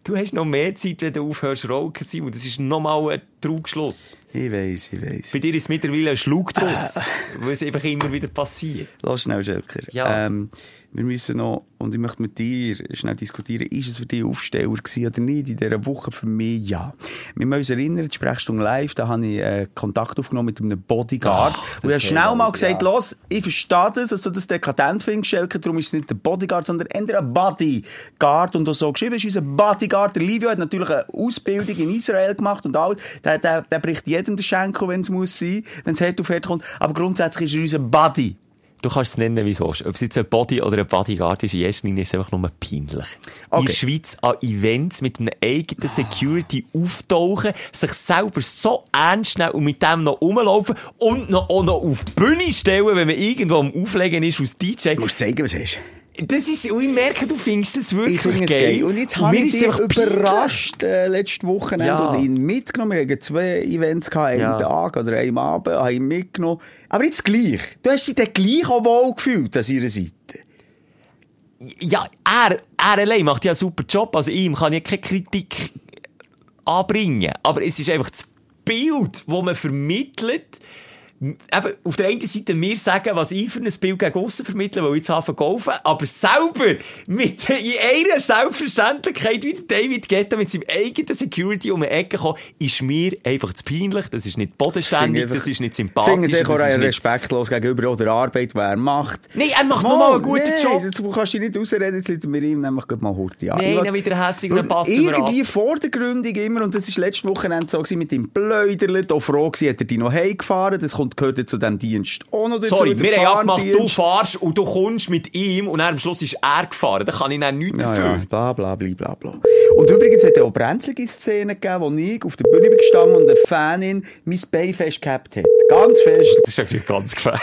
Du hast noch mehr Zeit, wenn du aufhörst zu rauchen, Simon. Das ist nochmal ein Trugschluss. Ich weiss, ich weiss. Bei dir ist mittlerweile ein Schluck draus, weil es einfach immer wieder passiert. Lass schnell, Schelker. Ja. Ähm, wir müssen noch, und ich möchte mit dir schnell diskutieren, ist es für dich Aufsteller gewesen oder nicht in dieser Woche? Für mich ja. Wir müssen uns erinnern, die Sprechstunde live, da habe ich äh, Kontakt aufgenommen mit einem Bodyguard. Ach, und ich habe das schnell mal ja. gesagt, los, ich verstehe das, dass du das dekadent findest, Schelker, darum ist es nicht der Bodyguard, sondern eher ein Bodyguard. Und du so geschrieben ist unser Bodyguard. Der Livio hat natürlich eine Ausbildung in Israel gemacht und all. Der, der, der bricht jedem den Schenkel, wenn es muss sein, wenn es hart auf hart kommt. Aber grundsätzlich ist er unser Body. Du kannst es nennen, wie es willst. Ob es jetzt ein Body oder ein Bodyguard ist, in erster Linie ist es einfach nur peinlich. In Okay. der Schweiz an Events mit einem eigenen Security auftauchen, sich selber so ernst nehmen und mit dem noch rumlaufen und noch, auch noch auf die Bühne stellen, wenn man irgendwo am Auflegen ist als DJ. Du musst zeigen, was hast. Das ist, und ich merke, du findest das wirklich Ich es geil. geil. Und jetzt habe mir ich dich es überrascht, äh, letzte Woche, Ja. und ihn mitgenommen. Wir hatten zwei Events gehabt, einen Ja. Tag oder einen Abend, habe ihn mitgenommen. Aber jetzt gleich. Du hast dich dann gleich auch wohl gefühlt an ihrer Seite. Ja, er, er allein macht ja einen super Job. Also ihm kann ich keine Kritik anbringen. Aber es ist einfach das Bild, das man vermittelt. Eben, auf der einen Seite mir sagen, was ich für ein Bild gegen aussen vermittle, weil ich jetzt habe kaufen, aber selber mit in einer Selbstverständlichkeit wie David Guetta mit seinem eigenen Security um die Ecke kommen, ist mir einfach zu peinlich. Das ist nicht bodenständig, das ist nicht Ich sympathisch. finde es echt auch respektlos gegenüber der Arbeit, die er macht. Nein, er macht Mal, nochmal einen guten nein, Job. Das, du kannst dich nicht ausreden, jetzt liegt mir ihm nämlich mal Hurti an. Nein, dann wieder hässig, dann Und passt mir an. Irgendwie vordergründig immer, und das ist letzte Wochenende so gewesen, mit ihm Pläuderlet, auch froh gewesen, hat er dich noch heimgefahren, das kommt, gehört jetzt zu diesem Dienst. Sorry, wir haben abgemacht, du fahrst und du kommst mit ihm und dann am Schluss ist er gefahren. Da kann ich dann nichts Ja, dafür. ja, bla, bla, bla, bla, bla. Und übrigens hat es auch brenzlige Szenen gegeben, wo ich auf der Bühne gestanden und eine Fanin mein Bein festgehabt hat. Ganz fest. Das ist natürlich ganz gefährlich.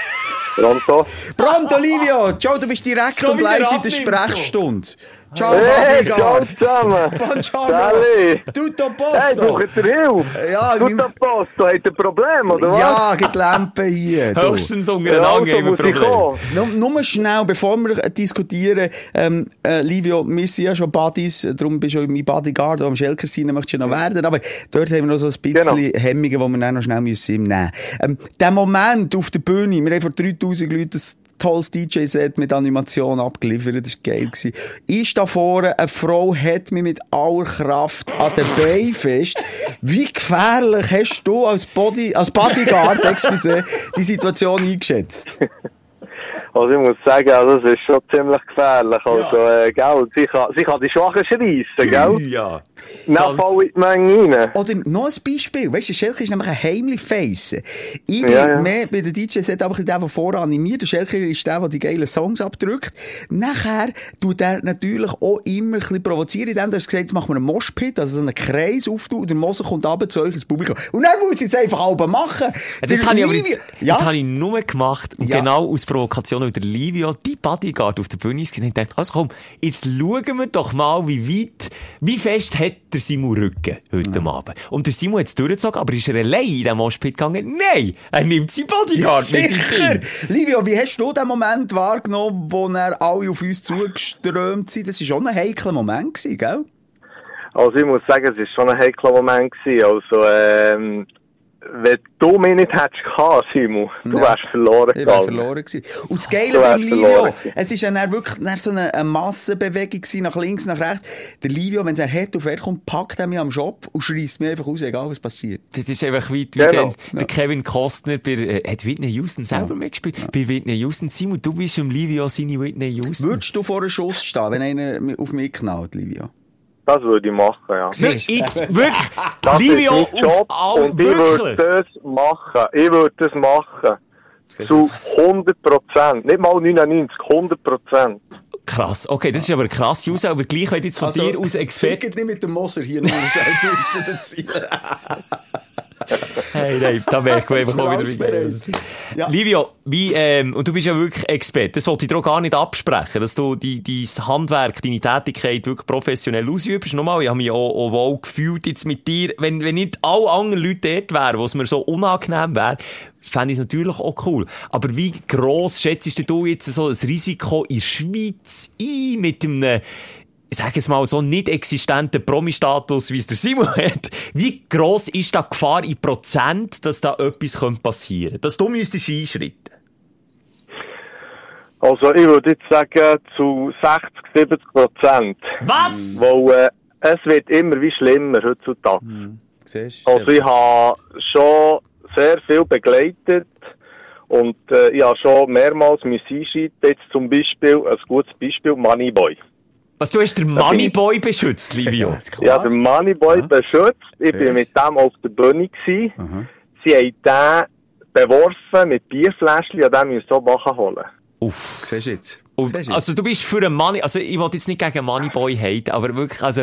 Pronto? Pronto, Livio! Ciao, du bist direkt Schon und live in der Sprechstunde. Ciao, Hey, ciao Bodyguard! zusammen! Buongiorno! Tutto Hey, posto! braucht ihr Hilfe? Ja, Tut wie- der Post, du habt ein Problem, oder was? Ja, gibt Lampen hier. du. Höchstens Ja, untereinander also haben wir Probleme. Nur, nur schnell, bevor wir äh, diskutieren, ähm, äh, Livio, wir sind ja schon Buddies, darum bist du auch mein Bodyguard, am Schelker sein möchtest du ja noch werden, aber dort haben wir noch so ein bisschen Genau. Hemmungen, die wir dann noch schnell müssen nehmen ähm, Der Moment auf der Bühne, wir haben vor 3000 Leuten tolles DJ-Set mit Animation abgeliefert, das war geil. gewesen. Ich da vorne, eine Frau hat mich mit aller Kraft an den Beinen fest. Wie gefährlich hast du als, Body, als Bodyguard, excuse, die Situation eingeschätzt? Also ich muss sagen, also es ist schon ziemlich gefährlich. Also, äh, gell, sie kann, sie kann die Schwachen schreissen, gell? Ja. Dann Ganz- fall ich die Menge rein. Oder noch ein Beispiel. Weißt du, Schelker ist nämlich ein heimlich Face. Ich bin Ja, ja. mehr bei den DJs, hat aber der, der vorher animiert. Der Schelker ist der, der die geilen Songs abdrückt. Nachher tut er natürlich auch immer ein bisschen provozieren, indem er gesagt, jetzt machen wir einen Moshpit, also so einen Kreis auftun, und der Moser kommt runter zu euch ins Publikum. Und dann muss ich jetzt einfach alle machen. Das Der habe ich aber jetzt, ja? das habe ich nur gemacht, und Ja. genau aus Provokation, weil der Livio, die Bodyguard auf der Bühne ist, und dachte, also komm, jetzt schauen wir doch mal, wie weit, wie fest hat der Simon Rücken heute Abend. Und der Simon hat es durchgezogen, aber ist er allein in den Moshpit gegangen? Nein! Er nimmt seinen Bodyguard mit Sicher! Team. Livio, wie hast du den Moment wahrgenommen, wo er alle auf uns zugeströmt sind? Das war schon ein heikler Moment, gell? Also ich muss sagen, es war schon ein heikler Moment. Also, ähm, wenn du mich nicht hättest gehabt, Simon, du Ja. wärst verloren Ich wäre gegangen. verloren gewesen. Und das Geile beim Livio, es ist ja dann wirklich dann so eine, eine Massenbewegung gewesen, nach links, nach rechts. Der Livio, wenn er hart auf Erd kommt, packt er mich am Schopf und schreisst mich einfach raus, egal was passiert. Das ist einfach weit wie Genau. der Kevin Costner bei, äh, hat Whitney Houston selber mitgespielt. Bei Whitney Houston. Simon, du bist im Livio seine Whitney Houston. Würdest du vor einem Schuss stehen, wenn einer auf mich knallt, Livio? Das würde ich machen, ja. Siehst? Jetzt, wirklich, Das Livio ist mein Job auf alle, und ich würde das machen. Ich würde das machen. zu 100 Prozent. Nicht mal 99, 100 Prozent. Krass. Okay, das ist aber eine krasse Aussage, aber gleich, wenn jetzt von dir aus Experte... Nicht mit dem Moser hier nur zwischen den Zielen. Hey, nein, da merken wir einfach auch wieder, wie geil das ist. Ja. Livio, wie, ähm, und du bist ja wirklich Experte, das wollte ich dir auch gar nicht absprechen, dass du die, dein Handwerk, deine Tätigkeit wirklich professionell ausübst. Nochmal, ich habe mich auch, auch wohl gefühlt jetzt mit dir, wenn, wenn nicht alle anderen Leute dort wären, wo es mir so unangenehm wäre, fände ich es natürlich auch cool. Aber wie gross schätzt du jetzt so das Risiko in der Schweiz ein mit einem, ich sage es mal, so nicht existenten Promi-Status, wie es der Simon hat? Wie gross ist da die Gefahr in Prozent, dass da etwas passieren könnte? Dass du müsstest einschreiten? Also ich würde jetzt sagen zu 60, 70 Prozent. Was? Weil äh, es wird immer wie schlimmer heutzutage. Siehst du? Also ich habe schon sehr viel begleitet und äh, ich habe schon mehrmals müssen einschreiten. Jetzt zum Beispiel, ein gutes Beispiel, Moneyboy. Was, du hast den Moneyboy beschützt, Livio? Habe den Moneyboy beschützt. Ich bin mit dem auf der Bühne gewesen. Sie haben den beworfen mit Bierfläschchen und den müssen so Bachen holen. Uff. Siehst du jetzt? Und, also du bist für einen Money, also ich wollte jetzt nicht gegen Moneyboy haten, aber wirklich, also,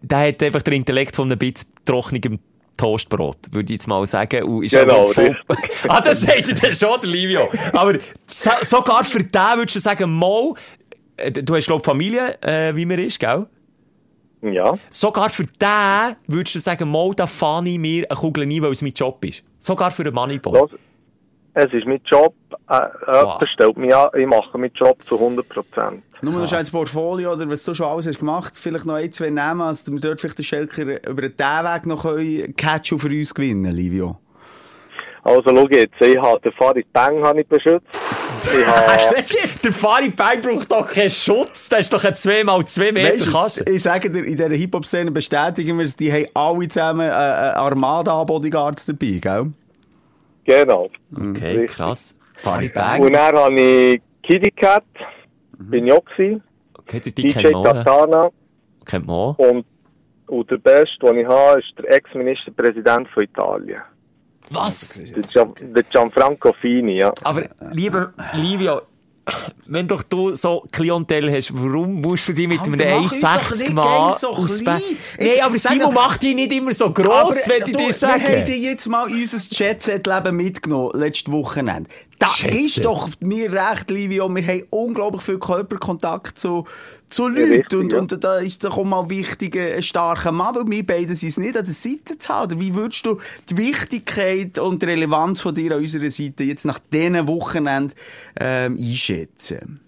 der hat einfach den Intellekt von einem bisschen trockenem Toastbrot, würde ich jetzt mal sagen. Und ist Genau, voll... ah, das sagt er schon, der Livio. Aber so, sogar für den würdest du sagen, mal, du hast, glaub Familie, äh, wie man ist, gell? Ja. Sogar für den würdest du sagen, mal, da fahre ich mir eine Kugel nie, weil es mein Job ist. Sogar für einen Moneyboy. Das, es ist mein Job. Äh, Wow. Jemand stellt mich an, ich mache meinen Job zu 100 Prozent. Nur noch ein Portfolio oder was du schon alles hast gemacht, vielleicht noch ein, zwei Namen, als wir dort vielleicht den Schelker über den Weg noch können Catch für uns gewinnen, Livio. Also schau jetzt, ich habe den Farid Bang habe ich beschützt. Ich habe, Der Farid Bang braucht doch keinen Schutz. Das ist doch ein 2x2 Meter Weißt Kasten. ich sage dir, in dieser Hip-Hop-Szene bestätigen wir es, die haben alle zusammen äh, äh, Armada an Bodyguards dabei, gell? genau. Okay, Richtig. krass. Farid Und Bang. dann habe ich Kitty Cat, bin ich auch gewesen. Okay, die, die DJ. Katana Kennt man auch. und, und der Beste, den ich habe, ist der Ex-Ministerpräsident von Italien. Was? Der, Gian, der Gianfranco Fini, ja. Aber, lieber Livio, wenn doch du so Klientel hast, warum musst du dich mit Alter, einem mach uns doch 1,60 nicht Mann so. Nee, Jetzt aber Simon macht dich nicht immer so gross, wenn ich du, dir Wir haben sage. dir jetzt mal unser Jet-Set-Leben mitgenommen, letztes Wochenende. Da Jet-Set. ist doch mir recht, Livio, wir haben unglaublich viel Körperkontakt zu, zu Ja, Leuten. richtig, und, ja. und da ist doch auch mal wichtig, ein starker Mann, weil wir beide sind es nicht an der Seite zu haben. Wie würdest du die Wichtigkeit und die Relevanz von dir an unserer Seite jetzt nach diesen Wochenende ähm, einschätzen?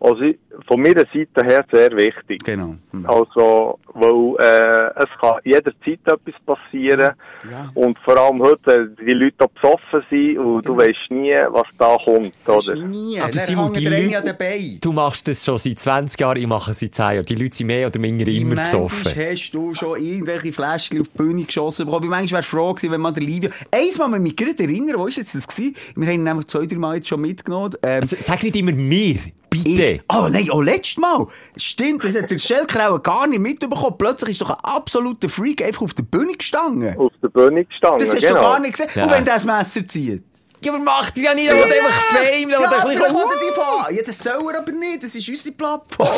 Also von meiner Seite her sehr wichtig. Genau. Hm. Also, weil äh, es kann jederzeit etwas passieren. Ja. Und vor allem heute, wenn die Leute auch besoffen sind und du weißt nie, was da kommt, oder? Nie. Aber Simon, die Leute- Beinen. Du machst das schon seit 20 Jahren, ich mache es seit 10 Jahren. Die Leute sind mehr oder minder immer besoffen. Manchmal hast du schon irgendwelche Fläschchen auf die Bühne geschossen bekommen. Wie manchmal wärst du froh gewesen, wenn man der Livio... Eins Mal mich gerade erinnern, wo ist jetzt das gewesen? Wir haben ihn nämlich zwei, drei Mal jetzt schon mitgenommen. Ähm, Also, sag nicht immer mir, bitte. ich, oh nein, oh, letztes Mal. Stimmt, das hat der Schelker auch gar nicht mitbekommen. Plötzlich ist doch ein absoluter Freak einfach auf der Bühne gestanden. Auf der Bühne gestanden, Das hast genau. du gar nicht gesehen. Ja. Und wenn der das Messer zieht? Ja, aber macht ihr ja nicht, aber einfach Fame, ja, oder ein bisschen... will er die fahren. Ja, das soll er aber nicht. Das ist unsere Plattform.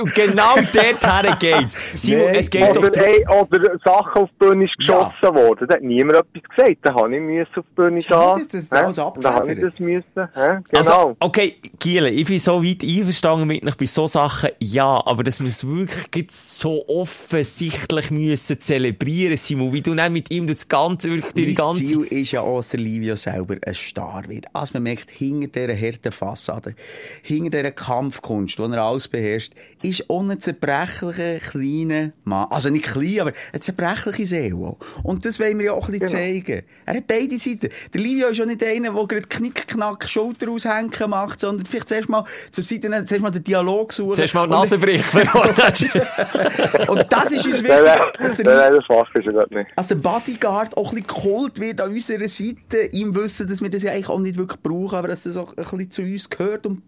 Und genau dort geht's. Simon, Nein. es geht doch Oder, darum... ey, oder Sachen auf die Bühne ist geschossen worden. Da hat niemand etwas gesagt. Da habe ich müssen auf die Bühne Ja, gehen. das- das alles Da habe ich das müssen. Hä? Genau. Also, okay, Giele, ich bin so weit einverstanden mit euch bei so Sachen, ja, aber dass wir es wirklich so offensichtlich müssen zelebrieren, Simon, wie du dann mit ihm das Ganze, wirklich die Mein ganze... Ziel ist ja auch, Livio selber ein Star wird. Als man merkt, hinter dieser harten Fassade, hinter dieser Kampfkunst, die er alles beherrscht, ist auch ein zerbrechlicher, kleiner Mann. Also nicht klein, aber eine zerbrechliche Seele. Und das wollen wir ja auch ein bisschen zeigen. Er hat beide Seiten. Der Livio ist ja nicht einer, der gerade Knick-Knack Schulter aushängen macht, sondern vielleicht zuerst mal zur Seite, zuerst mal den Dialog suchen. Zuerst mal die Nase brechen. Und das ist uns wichtig. nein, dass der nein, nein, das mache ich nicht. als der Bodyguard auch ein bisschen geholt wird an unserer Seite, im Wissen, dass wir das ja eigentlich auch nicht wirklich brauchen, aber dass das auch ein bisschen zu uns gehört und,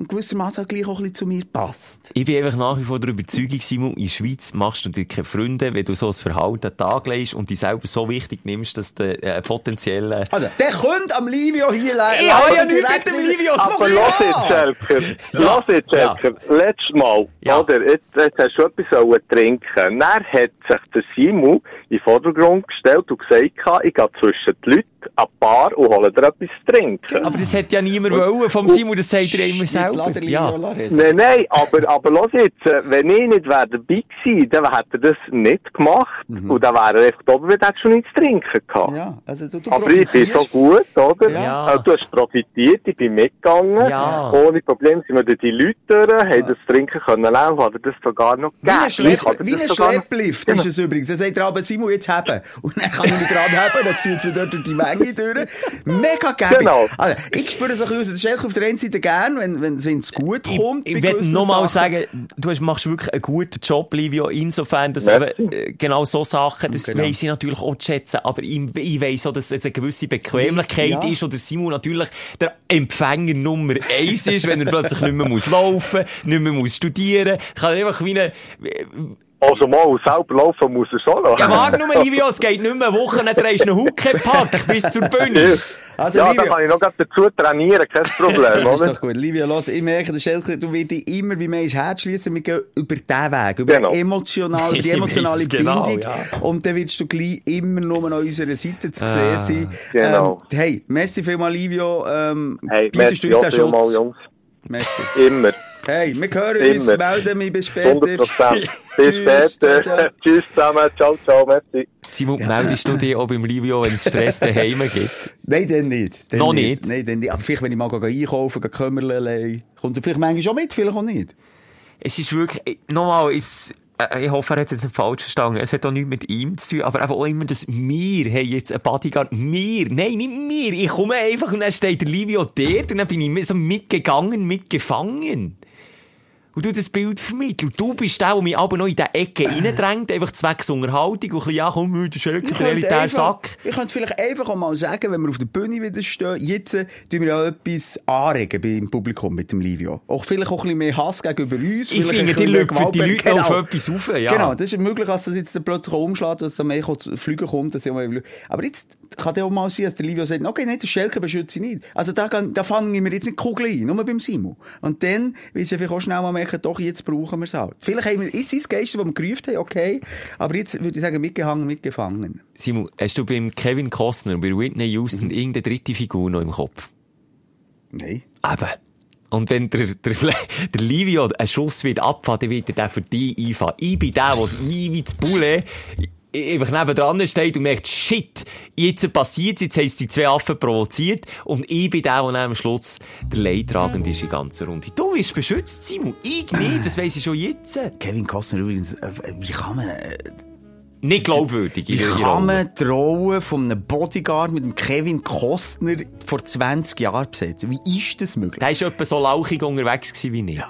und gewissermaßen auch gleich auch ein bisschen zu mir passt. Ich bin einfach nach wie vor der Überzeugung, Simon, in der Schweiz machst du dir keine Freunde, wenn du so ein Verhalten an den Tag legst und dich selber so wichtig nimmst, dass du äh, potenzielle... Also, der könnte am Livio hier le- Ich habe ja laufen, nichts mit dem Livio zu Aber Aber tun. lass ja! jetzt, Schelker. Lass jetzt, Ja. Schelker. Letztes Mal, Ja. oder? Jetzt, jetzt hast du etwas trinken. Dann hat sich der Simon in den Vordergrund gestellt und gesagt, ich gehe zwischen die Leute an die Bar und hole dir etwas zu trinken. Aber das hätte ja niemand wollen vom Simon, das sagt er immer lass selber. Ja. Nein, nein, aber, aber lass jetzt, äh, wenn ich nicht wäre dabei gewesen, dann hätte er das nicht gemacht und dann wäre er einfach oben, weil er schon nichts zu trinken gehabt. Ja, also du, du Aber ich bin so gut, oder? Ja. Also, du hast profitiert, ich bin mitgegangen. Ja. Ohne Problem sind wir durch die Leute durch, haben das Trinken können lernen, hat er das sogar noch Wie ein, gegeben. Wie ein Schlepplift ist es übrigens. Er sagt aber, Simon, jetzt haben. Und dann kann ich mich dran haben, dann zieht es mir dort durch die Menge durch. Mega gäbig. Genau. Also, ich spüre so ein bisschen aus, das ist auf der einen Seite gern, wenn, wenn, wenn es gut kommt. Ich, ich will nochmal sagen, du hast, machst wirklich einen guten Job, Livio, insofern, dass Merci. eben, äh, genau so Sachen, das Genau. weiss ich natürlich auch zu schätzen, aber ich, ich weiss auch, dass es eine gewisse Bequemlichkeit Ja. ist und der Simon natürlich der Empfänger Nummer eins ist, wenn er plötzlich nicht mehr muss laufen, nicht mehr muss studieren, kann er einfach wie eine, Also mal selber laufen muss er schon noch. ja, warte nur, Livio, es geht nicht mehr eine Woche, dann drehst du einen Huckepack bis zur Bühne. Also, ja, Livio- dann kann ich noch dazu trainieren, kein Problem, Das ist oder? doch gut. Livia, los, ich merke, der Schelker, du wirst dich immer wie mehr ins Herz schließen. Wir gehen über diesen Weg, über Genau. emotional, die emotionale genau, Bindung. ja. Und dann wirst du gleich immer nur an unserer Seite zu sehen Ah, sein. genau. Ähm, hey, merci vielmals, Livio. Ähm, Hey, bietest merci du uns vielmals, Schutz? Jungs. Merci. Immer. Hey, wir hören uns, Immer. melden mich bis später. 100 Prozent. Bis Tschüss, später. ciao, ciao. Tschüss zusammen. Ciao, ciao. Merci. Simon, meldest du dich auch beim Livio, wenn es Stress daheim gibt? Nein, dann nicht. Dann Noch nicht? Nein, dann nicht. Aber vielleicht, wenn ich mal gehe einkaufen gehe, Kümmerlei, kommt er vielleicht manchmal schon mit, vielleicht auch nicht. Es ist wirklich, nochmal, es, ich hoffe, er hat es jetzt nicht falsch verstanden. Es hat auch nichts mit ihm zu tun, aber einfach auch immer, dass wir haben jetzt einen Bodyguard. Wir, nein, nicht wir. Ich komme einfach und dann steht der Livio dort und dann bin ich so mitgegangen, mitgefangen. Und du das Bild vermitteln. Und du bist der, der mich aber noch in diese Ecke reindrängt, einfach zwecks Unterhaltung und ein bisschen, ja, komm, du Schelke, der könnte elitär einfach- Sack. Ich könnte vielleicht einfach auch mal sagen, wenn wir auf der Bühne wieder stehen, jetzt äh, tun wir auch etwas anregen beim Publikum mit dem Livio. Auch vielleicht auch ein bisschen mehr Hass gegenüber uns. Ich finde, die Leute für die Leute Genau. auf etwas rauf, ja. Genau, das ist möglich, dass das jetzt plötzlich umschlägt, dass da mehr zu Flügen kommt. Dass ich. Aber jetzt kann ja auch mal sein, dass der Livio sagt, okay, nicht, der Schelke beschütze ich nicht. Also da, da fangen wir jetzt nicht Kugel ein, nur beim Simon. Und dann, weil sie vielleicht auch schnell mal merken, doch, jetzt brauchen wir es halt. Vielleicht haben wir, ist es das Geist, das wir gerufen haben, okay. Aber jetzt würde ich sagen, mitgehangen, mitgefangen. Simon, hast du beim Kevin Costner und bei Whitney Houston Mhm. irgendeine dritte Figur noch im Kopf? Nein. Eben. Und wenn der, der, der Livio einen Schuss wird abfahren, dann wird er den für dich einfahren. Ich bin der, der wie, wie das Bulle einfach neben dran steht und merkt, shit, jetzt passiert's, jetzt haben die zwei Affen provoziert und ich bin der, der am Schluss der Leidtragende ist in ganzer Runde. Du wirst beschützt, Simon. Ich nicht, das weiss ich schon jetzt. Kevin Costner übrigens, äh, wie kann man, äh, Nicht glaubwürdig. wie kann man die Rolle von einem Bodyguard mit dem Kevin Costner vor 20 Jahren besetzen? Wie ist das möglich? Der war etwa so lauchig unterwegs wie ich.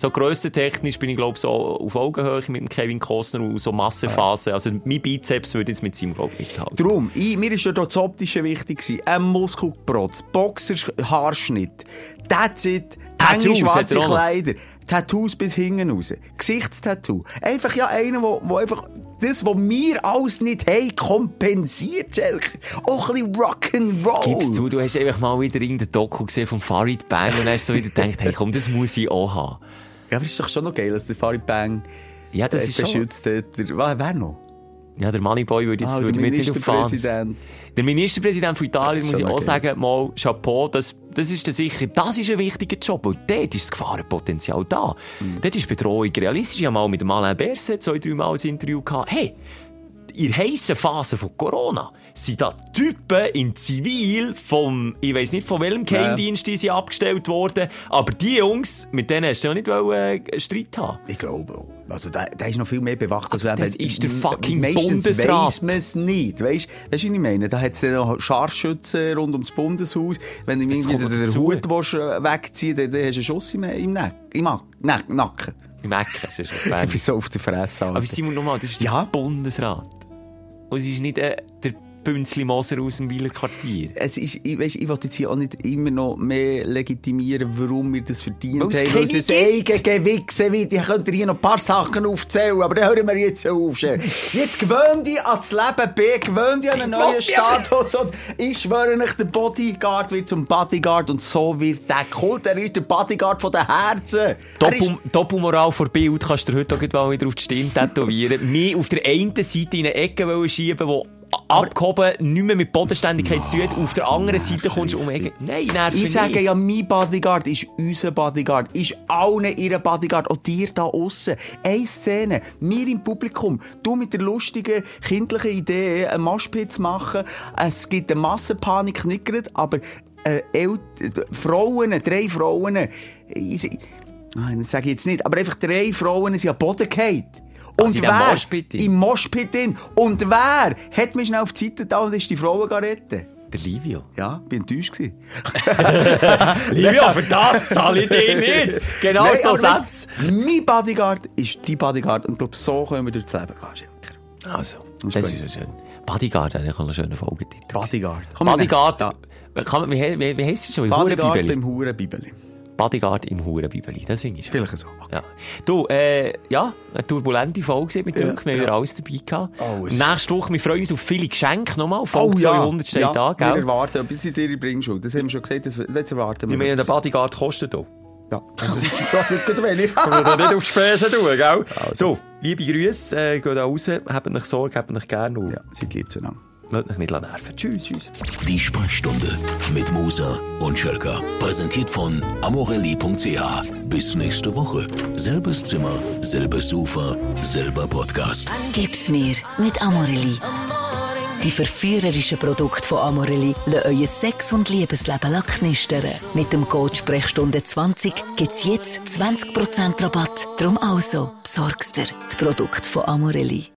So grössentechnisch bin ich, glaube so auf Augenhöhe mit dem Kevin Costner und so Massenphase. Also, mein Bizeps würde jetzt mit seinem, glaube ich, mithalten. Darum, ich, mir ist ja das Optische wichtig gewesen. Ein Muskelprotz, Boxer-Haarschnitt, that's it, enge schwarze er. Kleider, Tattoos bis hinten raus, Gesichtstattoo. Einfach ja einer, wo, wo einfach das, was wir alles nicht haben, kompensiert. Auch ein bisschen Rock'n'Roll. Gib's zu, du hast einfach mal wieder irgendein Doku gesehen von Farid Bang und hast du wieder gedacht, hey, komm, das muss ich auch haben. Ja, aber es ist doch schon noch geil, dass der Farid Bang Ja, das äh, ist schon... beschützt hat. Der- Wer, noch? Ja, der Moneyboy würde jetzt, Ah, würde der mir jetzt nicht auffallen. Ministerpräsident. Der Ministerpräsident von Italien, muss Schon ich auch okay. sagen, mal Chapeau, das, das ist sicher, das ist ein wichtiger Job, weil dort ist das Gefahrenpotenzial da. Mhm. Dort ist die Bedrohung realistisch. Ich habe mal mit dem Alain Berset zwei, drei Mal ein Interview gehabt. Hey, in der heissen Phase von Corona sind da Typen in Zivil vom, ich weiss nicht von welchem Geheimdienst die sind abgestellt worden, aber die Jungs, mit denen hast du ja nicht wollen, äh, Streit haben. Ich glaube auch. Also, der, der ist noch viel mehr bewacht, als wir Das haben. ist der fucking Meistens Bundesrat. weiss man es nicht. Weißt du, wie ich meine? Da hat es noch Scharfschützen rund ums Bundeshaus. Wenn du Jetzt irgendwie den, den. Hut willst, äh, wegziehen willst, dann, hast du einen Schuss im, im, Nack, im Nack- Nack- Nacken. Im das ist Ich bin so auf der Fresse. Alter. Aber Simon, nochmal, das ist Ja? der Bundesrat. Und es ist nicht äh, der Bünzli Moser aus dem Wieler Quartier. Es ist, ich, weiss, ich will jetzt hier auch nicht immer noch mehr legitimieren, warum wir das verdient Weil es haben. Weil es gibt. eigen Gewichse wird. Ich könnte hier noch ein paar Sachen aufzählen, aber dann hören wir jetzt auf. Jetzt gewöhn dich an das Leben B, gewöhn dich an einen neuen Status. Und ich schwöre euch, der Bodyguard wird zum Bodyguard und so wird der Kult. Er ist der Bodyguard von den Herzen. Er Doppelmoral vor Bild kannst du dir heute auch mal wieder auf die Stirn tätowieren. Mich auf der einen Seite in eine Ecke schieben, wo abgehoben nicht mehr mit Bodenständigkeit zu tun. Auf der anderen Seite kommst du um Ecke. Nein, nerv Ich sage ja, mein Bodyguard ist unser Bodyguard, ist allen ihr Bodyguard, auch dir da aussen. Eine Szene, mir im Publikum, du mit der lustigen, kindlichen Idee, einen Moshpit zu machen. Es gibt eine Massenpanik, nicht gerade, aber äh, El Frauen, drei Frauen, ich, Nein, das sage ich jetzt nicht, aber einfach drei Frauen sind am Boden gefallen. Und in dem wer? Moshpit? Im Moshpit drin. Und wer hat mich schnell auf die Seite da und ist die Frauen retten? Der Livio. Ja, bin enttäuscht gewesen. Livio, für das zahle ich dich nicht. Genau Nein, so du, Mein Bodyguard ist dein Bodyguard. Und ich glaube, so können wir durchs Leben gehen, Schilker. Also, das gut. ist ja schön. Bodyguard, eigentlich einen schönen Folgetitel. Bodyguard. Bodyguard. Ja. Wie, wie, wie heisst es schon? Bodyguard Hurenbibeli. beim Hurenbibeli. Bodyguard im Hurenbibeli. Das finde ich schön. Vielleicht so. Ja. Du, äh, ja, eine turbulente Folge mit Ja, Dirk. Wir haben alles dabei gehabt. Alles. Nächste Woche, wir freuen uns auf viele Geschenke nochmal. Folge 200 steht ja, da, Wir gell? erwarten, bis in ihre Bringschule. Das haben wir schon gesagt, das, das erwarten wir. Ich meine, der Bodyguard kostet auch. Ja, das ist nicht wenig. Kann man da nicht auf die Spesen tun, gell? Also. So, liebe Grüße, äh, geht da raus, habt euch Sorge, habt euch gerne Ja, seid lieb zueinander. Lasst euch nicht nerven. Tschüss. Tschüss. Die Sprechstunde mit Musa und Schelka. Präsentiert von amorelli.ch. Bis nächste Woche. Selbes Zimmer, selbes Sofa, selber Podcast. Gib's mir mit Amorelli. Die verführerischen Produkte von Amorelli lassen euer Sex- und Liebesleben knistern. Mit dem Code Sprechstunde 20 gibt's jetzt 20% Rabatt. Drum also, besorgst dir die Produkte von Amorelli.